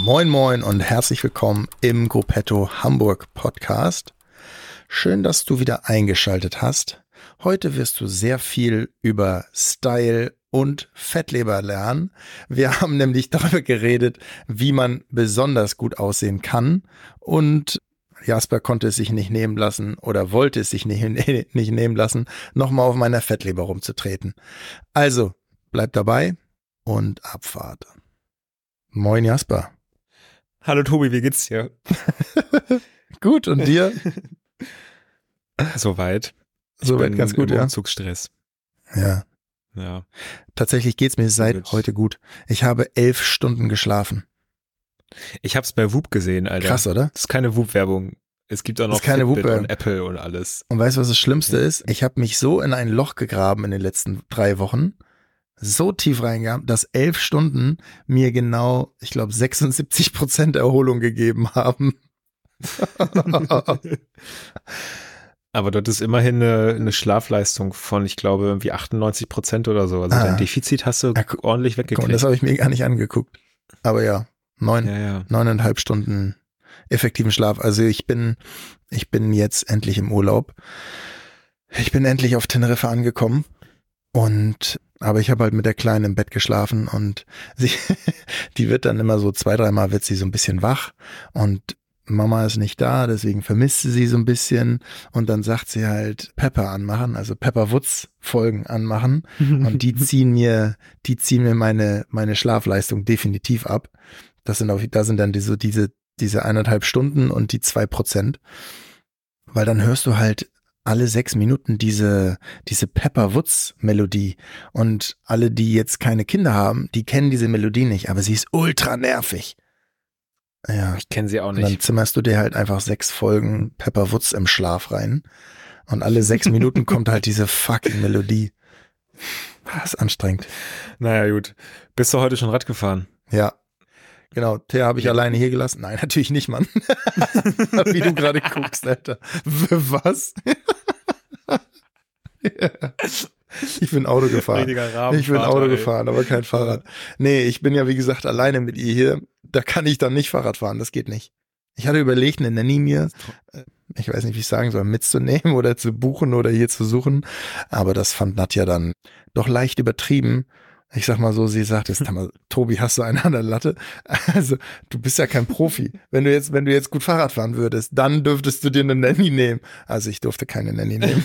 Moin Moin und herzlich willkommen im Gruppetto Hamburg Podcast. Schön, dass du wieder eingeschaltet hast. Heute wirst du sehr viel über Style und Fettleber lernen. Wir haben nämlich darüber geredet, wie man besonders gut aussehen kann und Jasper konnte es sich nicht nehmen lassen oder wollte es sich nicht, nicht nehmen lassen, nochmal auf meiner Fettleber rumzutreten. Also, bleib dabei und Abfahrt. Moin Jasper. Hallo Tobi, wie geht's dir? gut, und dir? Soweit. Soweit ganz gut, ja. Umzugsstress. Ja. Ja. Tatsächlich geht's mir seit gut. heute gut. Ich habe elf Stunden geschlafen. Ich hab's bei Whoop gesehen, Alter. Krass, oder? Das ist keine Whoop-Werbung. Es gibt auch noch keine Fitbit und Apple und alles. Und weißt du, was das Schlimmste ist? Ich habe mich so in ein Loch gegraben in den letzten drei Wochen, so tief reingegangen, dass elf Stunden mir genau, ich glaube, 76 Prozent Erholung gegeben haben. Aber dort ist immerhin eine, eine, Schlafleistung von, ich glaube, irgendwie 98 Prozent oder so. Also ah. dein Defizit hast du ja, ordentlich weggekriegt. Komm, das habe ich mir gar nicht angeguckt. Aber ja, neun, ja, ja. neuneinhalb Stunden effektiven Schlaf. Also ich bin, ich bin jetzt endlich im Urlaub. Ich bin endlich auf Teneriffa angekommen und aber ich habe halt mit der Kleinen im Bett geschlafen und sie, die wird dann immer so zwei, dreimal wird sie so ein bisschen wach und Mama ist nicht da, deswegen vermisst sie sie so ein bisschen und dann sagt sie halt Pepper anmachen, also Pepper Woods Folgen anmachen und die ziehen mir, die ziehen mir meine, meine Schlafleistung definitiv ab. Das sind auch, da sind dann die, so diese diese eineinhalb Stunden und die zwei Prozent. Weil dann hörst du halt alle sechs Minuten diese, diese Pepper Woods Melodie. Und alle, die jetzt keine Kinder haben, die kennen diese Melodie nicht, aber sie ist ultra nervig. Ja. Ich kenne sie auch nicht. Und dann zimmerst du dir halt einfach sechs Folgen Pepper Woods im Schlaf rein. Und alle sechs Minuten kommt halt diese fucking Melodie. Das ist anstrengend. Naja, gut. Bist du heute schon Rad gefahren? Ja. Genau, Thea habe ich ja. alleine hier gelassen. Nein, natürlich nicht, Mann. Wie du gerade guckst, Alter. Was? Ich bin Auto gefahren. Ich bin Auto ey. gefahren, aber kein Fahrrad. Nee, ich bin ja wie gesagt alleine mit ihr hier. Da kann ich dann nicht Fahrrad fahren, das geht nicht. Ich hatte überlegt, eine Nanny mir, äh, ich weiß nicht, wie ich sagen soll, mitzunehmen oder zu buchen oder hier zu suchen. Aber das fand Nadja dann doch leicht übertrieben ich sag mal so, sie sagt jetzt, Tobi, hast du eine an der Latte? Also, du bist ja kein Profi. Wenn du jetzt, wenn du jetzt gut Fahrrad fahren würdest, dann dürftest du dir eine Nanny nehmen. Also, ich durfte keine Nanny nehmen.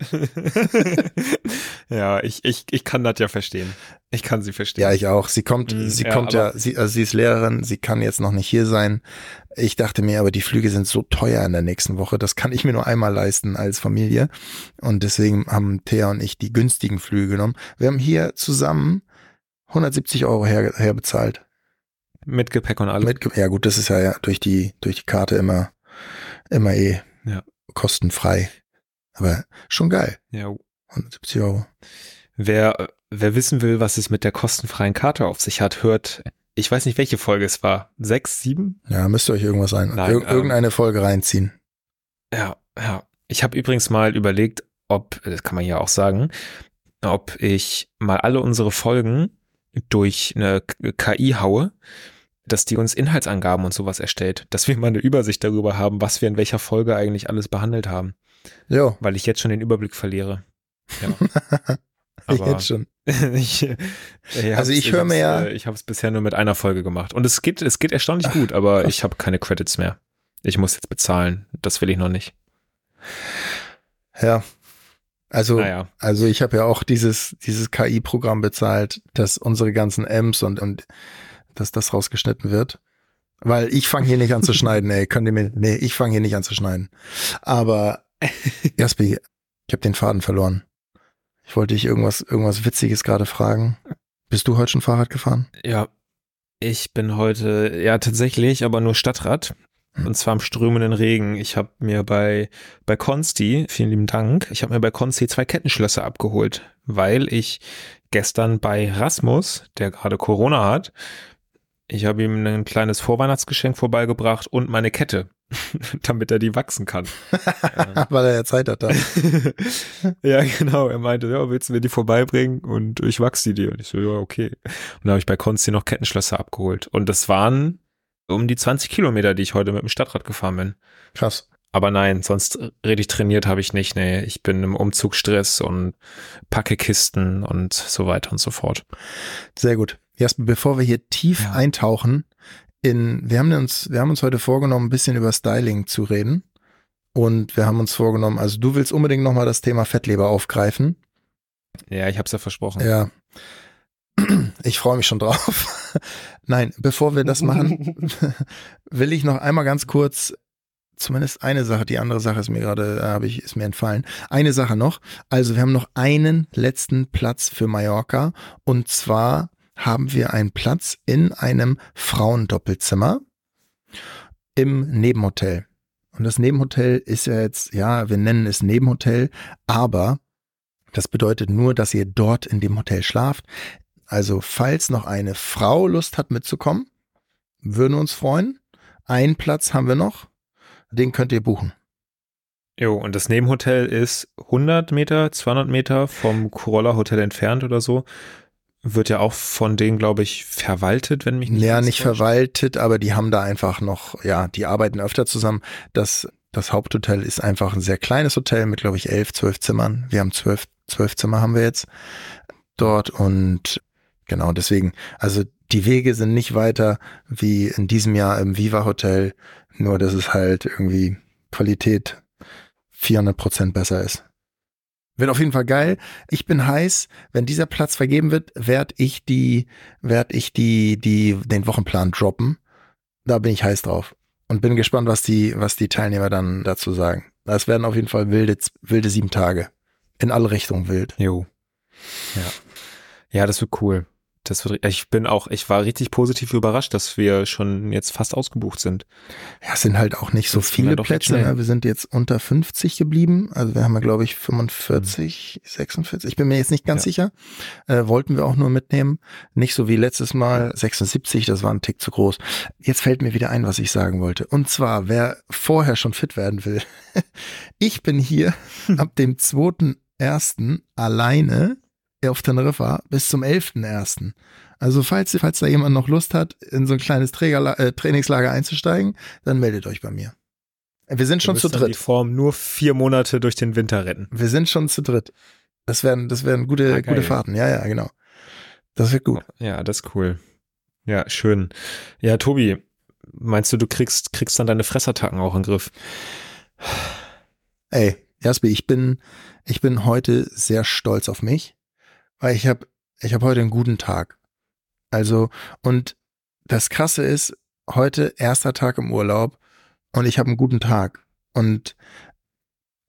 ja, ich, ich, ich kann das ja verstehen. Ich kann sie verstehen. Ja, ich auch. Sie kommt, mhm, sie ja, kommt ja, sie, also sie ist Lehrerin, sie kann jetzt noch nicht hier sein. Ich dachte mir, aber die Flüge sind so teuer in der nächsten Woche, das kann ich mir nur einmal leisten als Familie. Und deswegen haben Thea und ich die günstigen Flüge genommen. Wir haben hier zusammen 170 Euro her, herbezahlt. Mit Gepäck und alles. Mit, ja gut, das ist ja, ja durch die, durch die Karte immer, immer eh ja. kostenfrei. Aber schon geil. Ja. 170 Euro. Wer, wer wissen will, was es mit der kostenfreien Karte auf sich hat, hört, ich weiß nicht, welche Folge es war. Sechs, sieben? Ja, müsst ihr euch irgendwas ein, Nein, Ir ähm, irgendeine Folge reinziehen. Ja, ja. Ich habe übrigens mal überlegt, ob, das kann man ja auch sagen, ob ich mal alle unsere Folgen durch eine KI haue, dass die uns Inhaltsangaben und sowas erstellt, dass wir mal eine Übersicht darüber haben, was wir in welcher Folge eigentlich alles behandelt haben. Ja. Weil ich jetzt schon den Überblick verliere. Ja. Aber jetzt schon. ich, ich also ich höre mir ja. Äh, ich habe es bisher nur mit einer Folge gemacht. Und es geht, es geht erstaunlich gut, aber ich habe keine Credits mehr. Ich muss jetzt bezahlen. Das will ich noch nicht. Ja. Also, naja. also ich habe ja auch dieses, dieses KI-Programm bezahlt, dass unsere ganzen M's und, und dass das rausgeschnitten wird. Weil ich fange hier nicht an zu schneiden, ey. Könnt ihr mir. Nee, ich fange hier nicht an zu schneiden. Aber Jaspi, ich habe den Faden verloren. Ich wollte dich irgendwas, irgendwas Witziges gerade fragen. Bist du heute schon Fahrrad gefahren? Ja, ich bin heute, ja tatsächlich, aber nur Stadtrad. Hm. Und zwar im strömenden Regen. Ich habe mir bei, bei Consti, vielen lieben Dank, ich habe mir bei Consti zwei Kettenschlösser abgeholt, weil ich gestern bei Rasmus, der gerade Corona hat, Ich habe ihm ein kleines Vorweihnachtsgeschenk vorbeigebracht und meine Kette, damit er die wachsen kann. Weil er ja Zeit hat. ja, genau. Er meinte, ja, willst du mir die vorbeibringen und ich wachse die dir. Und ich so, ja, okay. Und dann habe ich bei Konsti noch Kettenschlösser abgeholt. Und das waren um die 20 Kilometer, die ich heute mit dem Stadtrad gefahren bin. Krass. Aber nein, sonst richtig trainiert habe ich nicht. Nee, ich bin im Umzugsstress und packe Kisten und so weiter und so fort. Sehr gut. Jasper, bevor wir hier tief ja. eintauchen, in, wir haben uns, wir haben uns heute vorgenommen, ein bisschen über Styling zu reden. Und wir haben uns vorgenommen, also du willst unbedingt nochmal das Thema Fettleber aufgreifen. Ja, ich habe es ja versprochen. Ja. Ich freue mich schon drauf. Nein, bevor wir das machen, will ich noch einmal ganz kurz zumindest eine Sache, die andere Sache ist mir gerade, äh, habe ich, ist mir entfallen. Eine Sache noch. Also wir haben noch einen letzten Platz für Mallorca und zwar haben wir einen Platz in einem Frauendoppelzimmer im Nebenhotel. Und das Nebenhotel ist ja jetzt, ja, wir nennen es Nebenhotel, aber das bedeutet nur, dass ihr dort in dem Hotel schlaft. Also falls noch eine Frau Lust hat mitzukommen, würden wir uns freuen. Einen Platz haben wir noch den könnt ihr buchen. Jo, und das Nebenhotel ist 100 Meter, 200 Meter vom Corolla Hotel entfernt oder so. Wird ja auch von denen, glaube ich, verwaltet, wenn mich nicht. Ja, nicht verwaltet, aber die haben da einfach noch, ja, die arbeiten öfter zusammen. Das, das Haupthotel ist einfach ein sehr kleines Hotel mit, glaube ich, elf, zwölf Zimmern. Wir haben zwölf, zwölf Zimmer haben wir jetzt dort und genau deswegen, also die Wege sind nicht weiter wie in diesem Jahr im Viva Hotel nur, dass es halt irgendwie Qualität 400 Prozent besser ist. Wird auf jeden Fall geil. Ich bin heiß. Wenn dieser Platz vergeben wird, werde ich die, werde ich die, die, den Wochenplan droppen. Da bin ich heiß drauf. Und bin gespannt, was die, was die Teilnehmer dann dazu sagen. Das werden auf jeden Fall wilde, wilde sieben Tage. In alle Richtungen wild. Jo. Ja. Ja, das wird cool. Das wird, ich bin auch, ich war richtig positiv überrascht, dass wir schon jetzt fast ausgebucht sind. Ja, es sind halt auch nicht so das viele Plätze. Ne? Wir sind jetzt unter 50 geblieben. Also wir haben ja, glaube ich, 45, mhm. 46. Ich bin mir jetzt nicht ganz ja. sicher. Äh, wollten wir auch nur mitnehmen. Nicht so wie letztes Mal 76, das war ein Tick zu groß. Jetzt fällt mir wieder ein, was ich sagen wollte. Und zwar, wer vorher schon fit werden will. ich bin hier ab dem 2.1. alleine auf Teneriffa bis zum 11.01. Also falls, falls da jemand noch Lust hat, in so ein kleines Träger, äh, Trainingslager einzusteigen, dann meldet euch bei mir. Wir sind schon zu dritt. die Form nur vier Monate durch den Winter retten. Wir sind schon zu dritt. Das werden, das werden gute, ah, gute Fahrten. Ja, ja, genau. Das wird gut. Ja, das ist cool. Ja, schön. Ja, Tobi, meinst du, du kriegst, kriegst dann deine Fressattacken auch in den Griff? Ey, Jaspi, ich bin, ich bin heute sehr stolz auf mich weil ich habe ich hab heute einen guten Tag. Also, und das Krasse ist, heute erster Tag im Urlaub und ich habe einen guten Tag. Und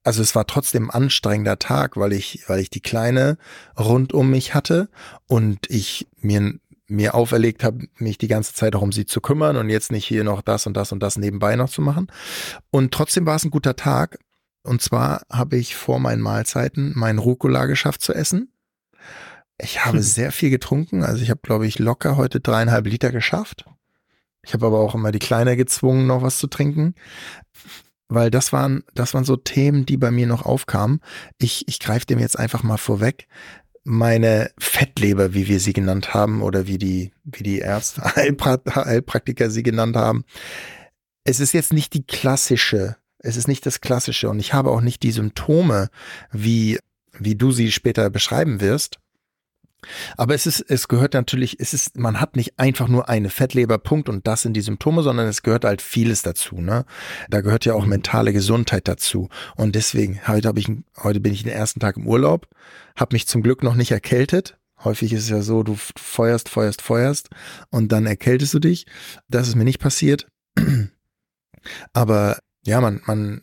also es war trotzdem ein anstrengender Tag, weil ich, weil ich die Kleine rund um mich hatte und ich mir, mir auferlegt habe, mich die ganze Zeit auch um sie zu kümmern und jetzt nicht hier noch das und das und das nebenbei noch zu machen. Und trotzdem war es ein guter Tag. Und zwar habe ich vor meinen Mahlzeiten meinen Rucola geschafft zu essen. Ich habe sehr viel getrunken. Also ich habe, glaube ich, locker heute dreieinhalb Liter geschafft. Ich habe aber auch immer die Kleine gezwungen, noch was zu trinken. Weil das waren, das waren so Themen, die bei mir noch aufkamen. Ich, ich greife dem jetzt einfach mal vorweg. Meine Fettleber, wie wir sie genannt haben, oder wie die, wie die Ärzte, Heilpraktiker sie genannt haben. Es ist jetzt nicht die klassische, es ist nicht das klassische und ich habe auch nicht die Symptome, wie, wie du sie später beschreiben wirst aber es ist, es gehört natürlich, es ist, man hat nicht einfach nur eine Fettleber, Punkt und das sind die Symptome, sondern es gehört halt vieles dazu, ne? Da gehört ja auch mhm. mentale Gesundheit dazu. Und deswegen, heute habe ich, heute bin ich den ersten Tag im Urlaub, habe mich zum Glück noch nicht erkältet. Häufig ist es ja so, du feuerst, feuerst, feuerst und dann erkältest du dich. Das ist mir nicht passiert. Aber ja, man, man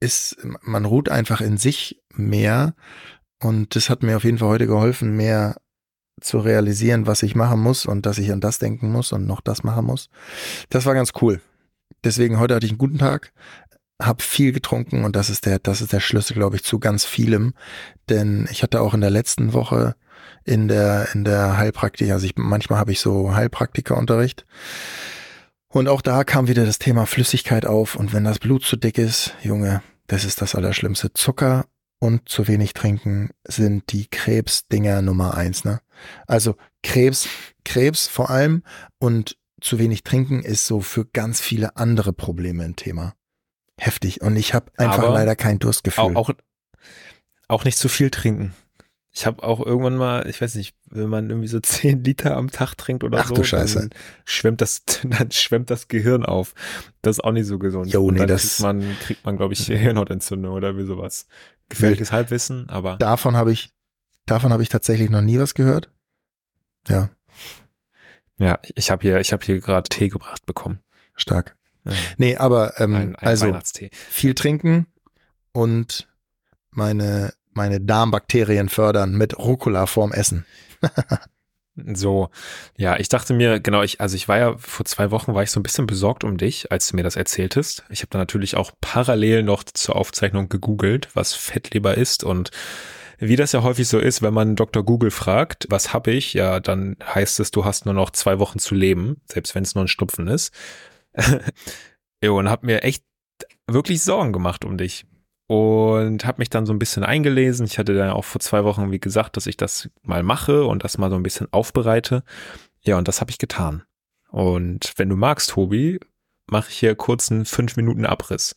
ist, man ruht einfach in sich mehr und das hat mir auf jeden Fall heute geholfen, mehr zu realisieren, was ich machen muss und dass ich an das denken muss und noch das machen muss. Das war ganz cool. Deswegen heute hatte ich einen guten Tag. habe viel getrunken und das ist der, das ist der Schlüssel, glaube ich, zu ganz vielem. Denn ich hatte auch in der letzten Woche in der, in der Heilpraktik, also ich, manchmal habe ich so Heilpraktikerunterricht. Und auch da kam wieder das Thema Flüssigkeit auf. Und wenn das Blut zu dick ist, Junge, das ist das Allerschlimmste. Zucker und zu wenig trinken sind die Krebsdinger Nummer eins, ne? Also Krebs, Krebs vor allem und zu wenig trinken ist so für ganz viele andere Probleme ein Thema. Heftig. Und ich habe einfach Aber leider kein Durstgefühl. Auch, auch, auch nicht zu viel trinken. Ich habe auch irgendwann mal, ich weiß nicht, wenn man irgendwie so zehn Liter am Tag trinkt oder Ach, so, du Scheiße. dann schwemmt das, dann schwemmt das Gehirn auf. Das ist auch nicht so gesund. Jo, nee, dann das kriegt man, kriegt man, glaube ich, Hirnhautentzündung oder wie sowas. Gefährliches Halbwissen, aber. Davon habe ich, davon habe ich tatsächlich noch nie was gehört. Ja. Ja, ich habe hier, ich habe hier gerade Tee gebracht bekommen. Stark. Ja. Nee, aber ähm, ein, ein also viel trinken und meine meine Darmbakterien fördern mit Rucola vorm Essen. So, ja, ich dachte mir, genau, ich, also ich war ja vor zwei Wochen, war ich so ein bisschen besorgt um dich, als du mir das erzähltest. Ich habe da natürlich auch parallel noch zur Aufzeichnung gegoogelt, was Fettleber ist und wie das ja häufig so ist, wenn man Dr. Google fragt, was habe ich, ja, dann heißt es, du hast nur noch zwei Wochen zu leben, selbst wenn es nur ein Stupfen ist. jo, und hab mir echt wirklich Sorgen gemacht um dich und habe mich dann so ein bisschen eingelesen. Ich hatte dann auch vor zwei Wochen, wie gesagt, dass ich das mal mache und das mal so ein bisschen aufbereite. Ja, und das habe ich getan. Und wenn du magst, Tobi, mache ich hier kurz einen fünf Minuten Abriss.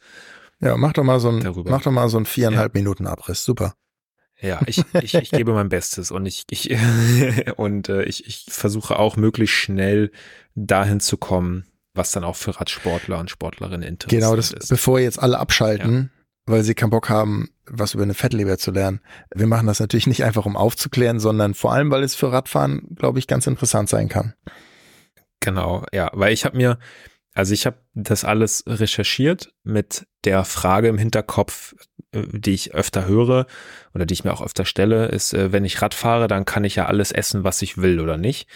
Ja, mach doch mal so ein, darüber. mach doch mal so einen viereinhalb ja. Minuten Abriss. Super. Ja, ich, ich, ich gebe mein Bestes und ich, ich und äh, ich, ich versuche auch möglichst schnell dahin zu kommen, was dann auch für Radsportler und Sportlerinnen interessant genau, das, ist. Bevor jetzt alle abschalten, weil sie keinen Bock haben, was über eine Fettleber zu lernen. Wir machen das natürlich nicht einfach, um aufzuklären, sondern vor allem, weil es für Radfahren, glaube ich, ganz interessant sein kann. Genau, ja, weil ich habe mir, also ich habe das alles recherchiert mit der Frage im Hinterkopf, äh, die ich öfter höre oder die ich mir auch öfter stelle, ist, äh, wenn ich Rad fahre, dann kann ich ja alles essen, was ich will oder nicht.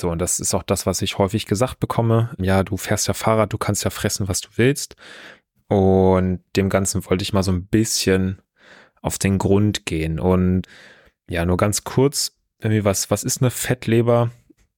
So, und das ist auch das, was ich häufig gesagt bekomme. Ja, du fährst ja Fahrrad, du kannst ja fressen, was du willst. Und dem Ganzen wollte ich mal so ein bisschen auf den Grund gehen. Und ja, nur ganz kurz, irgendwie was, was ist eine Fettleber?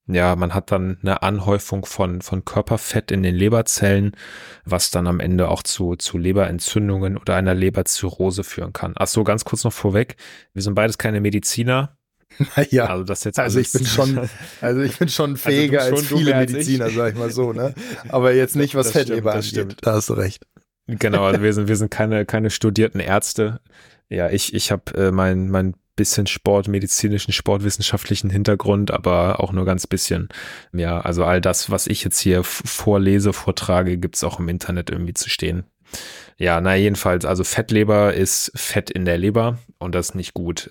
Ja, man hat dann eine Anhäufung von, von Körperfett in den Leberzellen, was dann am Ende auch zu, zu Leberentzündungen oder einer Leberzirrhose führen kann. Ach so, ganz kurz noch vorweg. Wir sind beides keine Mediziner. Naja, also, das jetzt also ich bin schon, also ich bin schon also fähiger also schon als viele Mediziner, als sag ich mal so, ne? Aber jetzt nicht, was Fettleber angeht. Stimmt. Da hast du recht. Genau, also wir sind, wir sind keine, keine studierten Ärzte. Ja, ich, ich habe äh, mein, mein bisschen sportmedizinischen, sportwissenschaftlichen Hintergrund, aber auch nur ganz bisschen. Ja, also all das, was ich jetzt hier vorlese, vortrage, gibt's auch im Internet irgendwie zu stehen. Ja, na jedenfalls, also Fettleber ist Fett in der Leber und das ist nicht gut.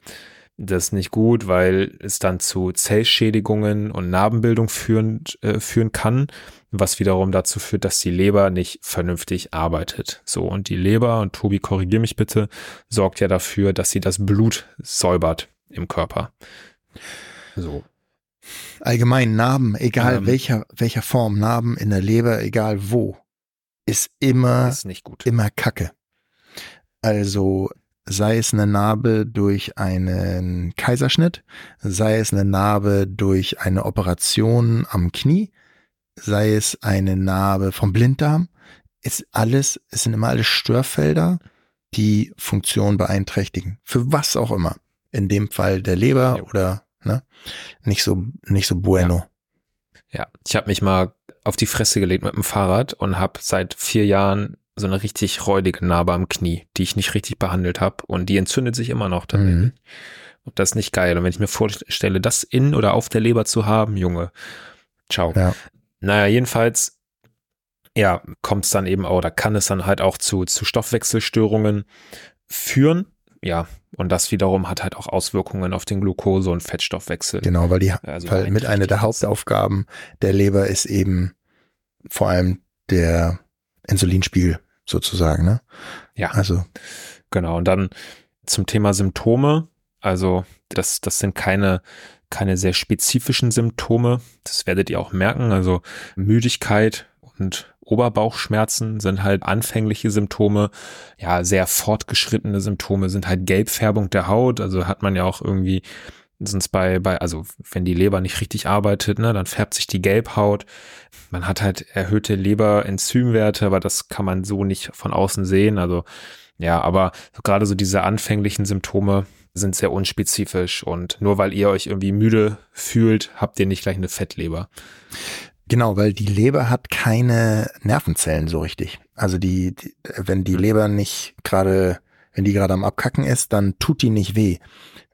Das ist nicht gut, weil es dann zu Zellschädigungen und Narbenbildung führen, äh, führen kann was wiederum dazu führt, dass die Leber nicht vernünftig arbeitet. So, und die Leber, und Tobi, korrigier mich bitte, sorgt ja dafür, dass sie das Blut säubert im Körper. So. Allgemein Narben, egal ähm, welcher, welcher Form, Narben in der Leber, egal wo, ist immer, ist nicht gut. immer Kacke. Also, sei es eine Narbe durch einen Kaiserschnitt, sei es eine Narbe durch eine Operation am Knie, sei es eine Narbe vom Blinddarm, ist alles, es sind immer alles Störfelder, die Funktion beeinträchtigen. Für was auch immer. In dem Fall der Leber ja. oder ne, nicht so nicht so bueno. Ja, ja. ich habe mich mal auf die Fresse gelegt mit dem Fahrrad und habe seit vier Jahren so eine richtig räudige Narbe am Knie, die ich nicht richtig behandelt habe und die entzündet sich immer noch damit. Mhm. Und das ist nicht geil. Und wenn ich mir vorstelle, das in oder auf der Leber zu haben, Junge, ciao. Ja. Naja, jedenfalls, ja, kommt es dann eben auch, oder kann es dann halt auch zu, zu Stoffwechselstörungen führen. Ja, und das wiederum hat halt auch Auswirkungen auf den Glucose- und Fettstoffwechsel. Genau, weil die, also weil mit einer der Hauptaufgaben der Leber ist eben vor allem der Insulinspiegel sozusagen, ne? Ja. Also. Genau. Und dann zum Thema Symptome. Also, das, das sind keine keine sehr spezifischen Symptome. Das werdet ihr auch merken. Also Müdigkeit und Oberbauchschmerzen sind halt anfängliche Symptome, ja, sehr fortgeschrittene Symptome sind halt Gelbfärbung der Haut, also hat man ja auch irgendwie sonst bei, bei, also wenn die Leber nicht richtig arbeitet, ne, dann färbt sich die Gelbhaut. Man hat halt erhöhte Leberenzymwerte, aber das kann man so nicht von außen sehen. Also ja, aber gerade so diese anfänglichen Symptome sind sehr unspezifisch und nur weil ihr euch irgendwie müde fühlt, habt ihr nicht gleich eine Fettleber. Genau, weil die Leber hat keine Nervenzellen so richtig. Also die, die wenn die hm. Leber nicht gerade, wenn die gerade am Abkacken ist, dann tut die nicht weh.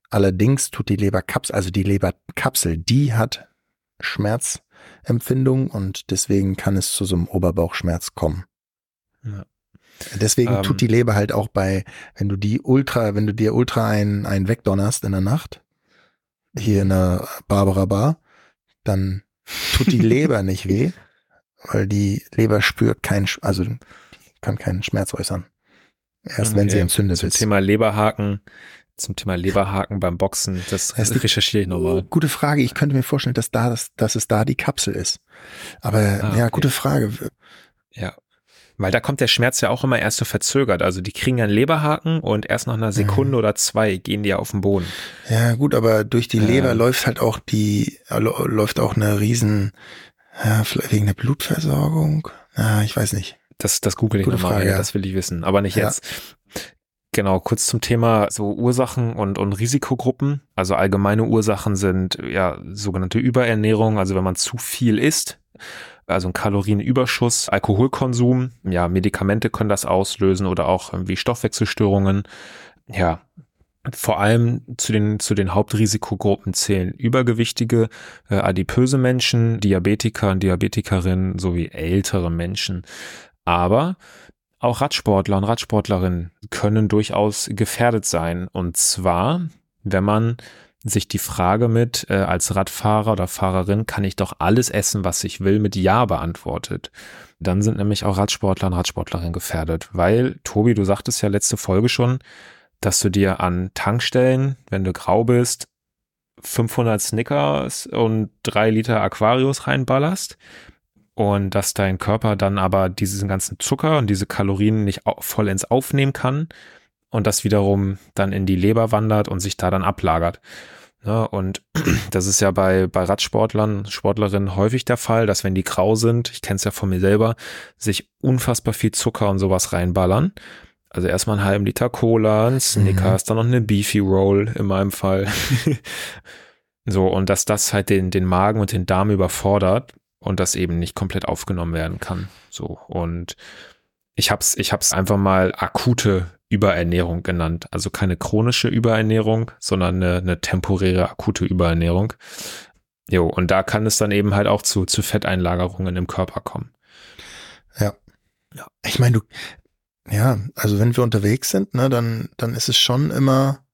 Allerdings tut die Leberkapsel, also die Leberkapsel, die hat Schmerzempfindung und deswegen kann es zu so einem Oberbauchschmerz kommen. Ja. Deswegen ähm, tut die Leber halt auch bei, wenn du die Ultra, wenn du dir Ultra ein, ein wegdonnerst in der Nacht, hier in der Barbara Bar, dann tut die Leber nicht weh, weil die Leber spürt keinen, also kann keinen Schmerz äußern. Erst okay. wenn sie entzündet Zum ist. Thema Leberhaken zum Thema Leberhaken beim Boxen. Das, das recherchiere ich nochmal. Gute Frage. Ich könnte mir vorstellen, dass da, dass, dass es da die Kapsel ist. Aber ah, ja, okay. gute Frage. Ja. Weil da kommt der Schmerz ja auch immer erst so verzögert. Also die kriegen einen Leberhaken und erst nach einer Sekunde mhm. oder zwei gehen die ja auf den Boden. Ja, gut, aber durch die Leber äh, läuft halt auch die, läuft auch eine riesen, ja, vielleicht wegen der Blutversorgung. Ja, ich weiß nicht. Das, das google ich nochmal, ja. das will ich wissen, aber nicht ja. jetzt. Genau, kurz zum Thema so Ursachen und, und Risikogruppen. Also allgemeine Ursachen sind ja sogenannte Überernährung, also wenn man zu viel isst, also ein Kalorienüberschuss, Alkoholkonsum, ja, Medikamente können das auslösen oder auch irgendwie Stoffwechselstörungen. Ja, vor allem zu den, zu den Hauptrisikogruppen zählen übergewichtige, äh, adipöse Menschen, Diabetiker und Diabetikerinnen sowie ältere Menschen. Aber auch Radsportler und Radsportlerinnen können durchaus gefährdet sein. Und zwar, wenn man sich die Frage mit, äh, als Radfahrer oder Fahrerin kann ich doch alles essen, was ich will, mit Ja beantwortet. Dann sind nämlich auch Radsportler und Radsportlerinnen gefährdet. Weil, Tobi, du sagtest ja letzte Folge schon, dass du dir an Tankstellen, wenn du grau bist, 500 Snickers und drei Liter Aquarius reinballerst und dass dein Körper dann aber diesen ganzen Zucker und diese Kalorien nicht vollends aufnehmen kann und das wiederum dann in die Leber wandert und sich da dann ablagert. Ja, und das ist ja bei, bei Radsportlern, Sportlerinnen häufig der Fall, dass wenn die grau sind, ich kenne es ja von mir selber, sich unfassbar viel Zucker und sowas reinballern. Also erstmal einen halben Liter Cola, ein Snickers, mhm. dann noch eine Beefy Roll in meinem Fall. so, und dass das halt den, den Magen und den Darm überfordert und das eben nicht komplett aufgenommen werden kann. So und ich hab's, ich hab's einfach mal akute Überernährung genannt. Also keine chronische Überernährung, sondern eine, eine temporäre akute Überernährung. Jo, und da kann es dann eben halt auch zu, zu Fetteinlagerungen im Körper kommen. Ja. Ja. Ich meine, du, ja, also wenn wir unterwegs sind, ne, dann, dann ist es schon immer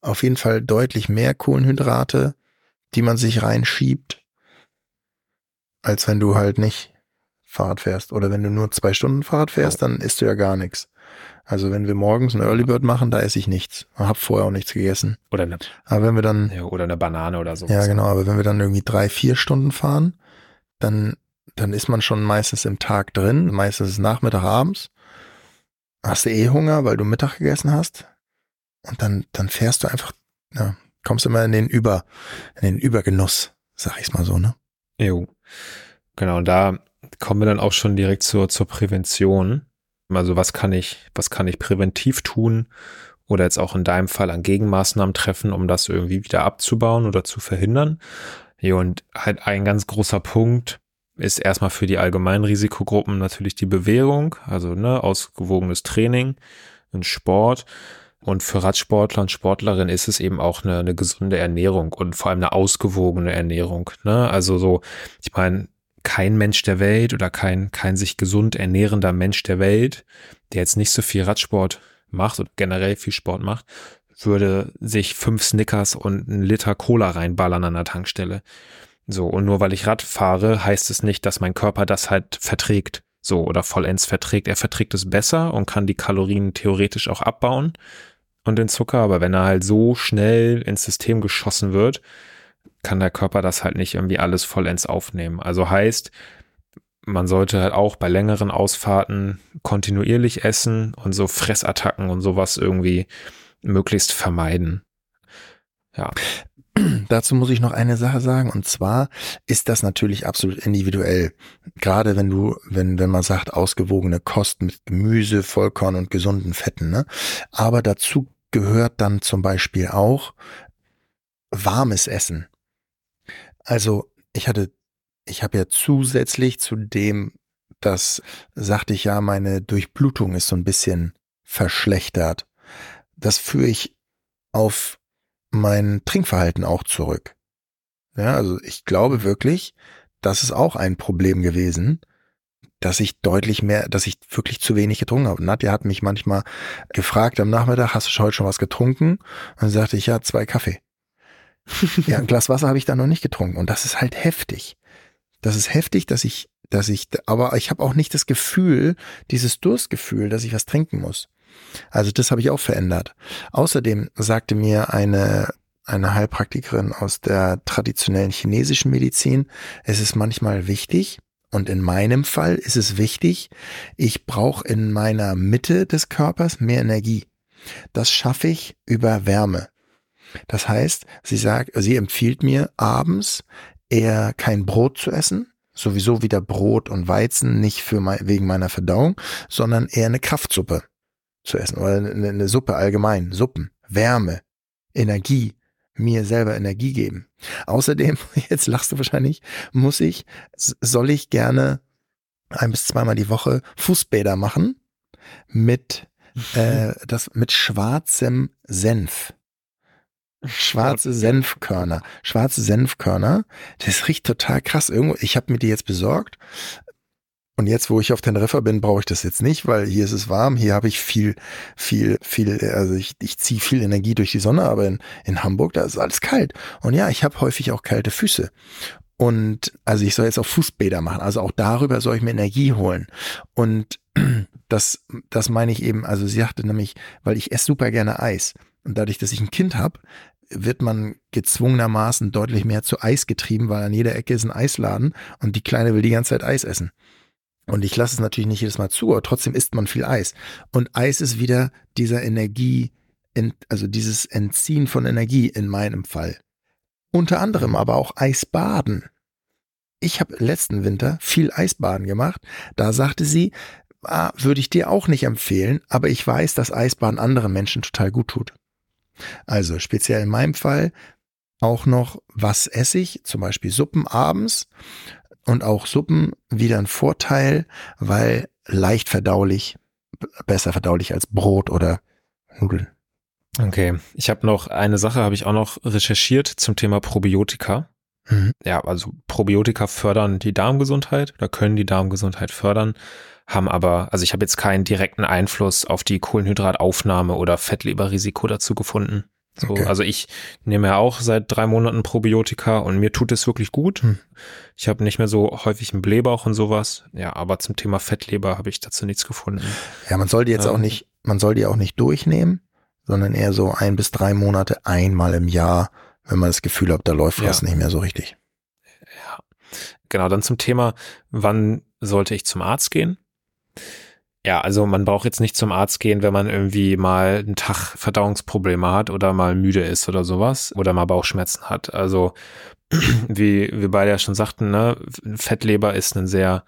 auf jeden Fall deutlich mehr Kohlenhydrate, die man sich reinschiebt, als wenn du halt nicht Fahrrad fährst. Oder wenn du nur zwei Stunden Fahrrad fährst, dann isst du ja gar nichts. Also wenn wir morgens ein Early Bird machen, da esse ich nichts. Ich habe vorher auch nichts gegessen. Oder eine, aber wenn wir dann, ja, oder eine Banane oder so. Ja, genau, aber wenn wir dann irgendwie drei, vier Stunden fahren, dann, dann ist man schon meistens im Tag drin, meistens ist es Nachmittag, abends. Hast du eh Hunger, weil du Mittag gegessen hast. Und dann, dann fährst du einfach, ja, kommst immer in den Über, in den Übergenuss, sag ich's mal so, ne? Jo. Genau, und da kommen wir dann auch schon direkt zur, zur Prävention. Also was kann ich, was kann ich präventiv tun oder jetzt auch in deinem Fall an Gegenmaßnahmen treffen, um das irgendwie wieder abzubauen oder zu verhindern? Ja, und halt ein ganz großer Punkt ist erstmal für die allgemeinen Risikogruppen natürlich die Bewährung, also ne, ausgewogenes Training, ein Sport. Und für Radsportler und Sportlerinnen ist es eben auch eine, eine gesunde Ernährung und vor allem eine ausgewogene Ernährung. Ne? Also so, ich meine, kein Mensch der Welt oder kein, kein sich gesund ernährender Mensch der Welt, der jetzt nicht so viel Radsport macht oder generell viel Sport macht, würde sich fünf Snickers und einen Liter Cola reinballern an der Tankstelle. So, und nur weil ich Rad fahre, heißt es nicht, dass mein Körper das halt verträgt. So, oder vollends verträgt. Er verträgt es besser und kann die Kalorien theoretisch auch abbauen und den Zucker, aber wenn er halt so schnell ins System geschossen wird, kann der Körper das halt nicht irgendwie alles vollends aufnehmen. Also heißt, man sollte halt auch bei längeren Ausfahrten kontinuierlich essen und so Fressattacken und sowas irgendwie möglichst vermeiden. Ja. Dazu muss ich noch eine Sache sagen und zwar ist das natürlich absolut individuell. Gerade wenn du, wenn, wenn man sagt, ausgewogene Kost mit Gemüse, Vollkorn und gesunden Fetten, ne? Aber dazu gehört dann zum Beispiel auch warmes Essen. Also ich hatte, ich habe ja zusätzlich zu dem, das sagte ich ja, meine Durchblutung ist so ein bisschen verschlechtert. Das führe ich auf mein Trinkverhalten auch zurück. Ja, also ich glaube wirklich, das ist auch ein Problem gewesen, dass ich deutlich mehr, dass ich wirklich zu wenig getrunken habe. Nadja hat mich manchmal gefragt am Nachmittag, hast du heute schon was getrunken? Und dann sagte ich, ja, zwei Kaffee. ja, ein Glas Wasser habe ich da noch nicht getrunken. Und das ist halt heftig. Das ist heftig, dass ich, dass ich, aber ich habe auch nicht das Gefühl, dieses Durstgefühl, dass ich was trinken muss. Also das habe ich auch verändert. Außerdem sagte mir eine eine Heilpraktikerin aus der traditionellen chinesischen Medizin, es ist manchmal wichtig, und in meinem Fall ist es wichtig, ich brauche in meiner Mitte des Körpers mehr Energie. Das schaffe ich über Wärme. Das heißt, sie sagt, sie empfiehlt mir abends eher kein Brot zu essen, sowieso wieder Brot und Weizen, nicht für mein, wegen meiner Verdauung, sondern eher eine Kraftsuppe zu essen oder eine, eine Suppe allgemein, Suppen, Wärme, Energie, mir selber Energie geben. Außerdem, jetzt lachst du wahrscheinlich, muss ich, soll ich gerne ein bis zweimal die Woche Fußbäder machen mit äh, das mit schwarzem Senf. Schwarze Senfkörner. Schwarze Senfkörner. Das riecht total krass. Irgendwo, ich habe mir die jetzt besorgt. Und jetzt, wo ich auf Teneriffa bin, brauche ich das jetzt nicht, weil hier ist es warm. Hier habe ich viel, viel, viel, also ich, ich ziehe viel Energie durch die Sonne, aber in, in Hamburg, da ist alles kalt. Und ja, ich habe häufig auch kalte Füße. Und also ich soll jetzt auch Fußbäder machen. Also auch darüber soll ich mir Energie holen. Und das, das meine ich eben, also sie sagte nämlich, weil ich esse super gerne Eis. Und dadurch, dass ich ein Kind habe, wird man gezwungenermaßen deutlich mehr zu Eis getrieben, weil an jeder Ecke ist ein Eisladen und die Kleine will die ganze Zeit Eis essen. Und ich lasse es natürlich nicht jedes Mal zu, aber trotzdem isst man viel Eis. Und Eis ist wieder dieser Energie, also dieses Entziehen von Energie in meinem Fall. Unter anderem aber auch Eisbaden. Ich habe letzten Winter viel Eisbaden gemacht. Da sagte sie, ah, würde ich dir auch nicht empfehlen, aber ich weiß, dass Eisbaden anderen Menschen total gut tut. Also speziell in meinem Fall auch noch, was esse ich? Zum Beispiel Suppen abends und auch Suppen wieder ein Vorteil, weil leicht verdaulich, besser verdaulich als Brot oder Nudeln. Okay, ich habe noch eine Sache, habe ich auch noch recherchiert zum Thema Probiotika. Mhm. Ja, also Probiotika fördern die Darmgesundheit oder können die Darmgesundheit fördern, haben aber, also ich habe jetzt keinen direkten Einfluss auf die Kohlenhydrataufnahme oder Fettleberrisiko dazu gefunden. So, okay. Also ich nehme ja auch seit drei Monaten Probiotika und mir tut es wirklich gut. Hm. Ich habe nicht mehr so häufig einen Blähbauch und sowas. Ja, aber zum Thema Fettleber habe ich dazu nichts gefunden. Ja, man soll die jetzt ähm, auch nicht, man soll die auch nicht durchnehmen, sondern eher so ein bis drei Monate einmal im Jahr, wenn man das Gefühl hat, da läuft was nicht mehr so richtig. Ja, genau. Dann zum Thema, wann sollte ich zum Arzt gehen? Ja, also man braucht jetzt nicht zum Arzt gehen, wenn man irgendwie mal einen Tag Verdauungsprobleme hat oder mal müde ist oder sowas oder mal Bauchschmerzen hat. Also wie wir beide ja schon sagten, ne, Fettleber ist ein sehr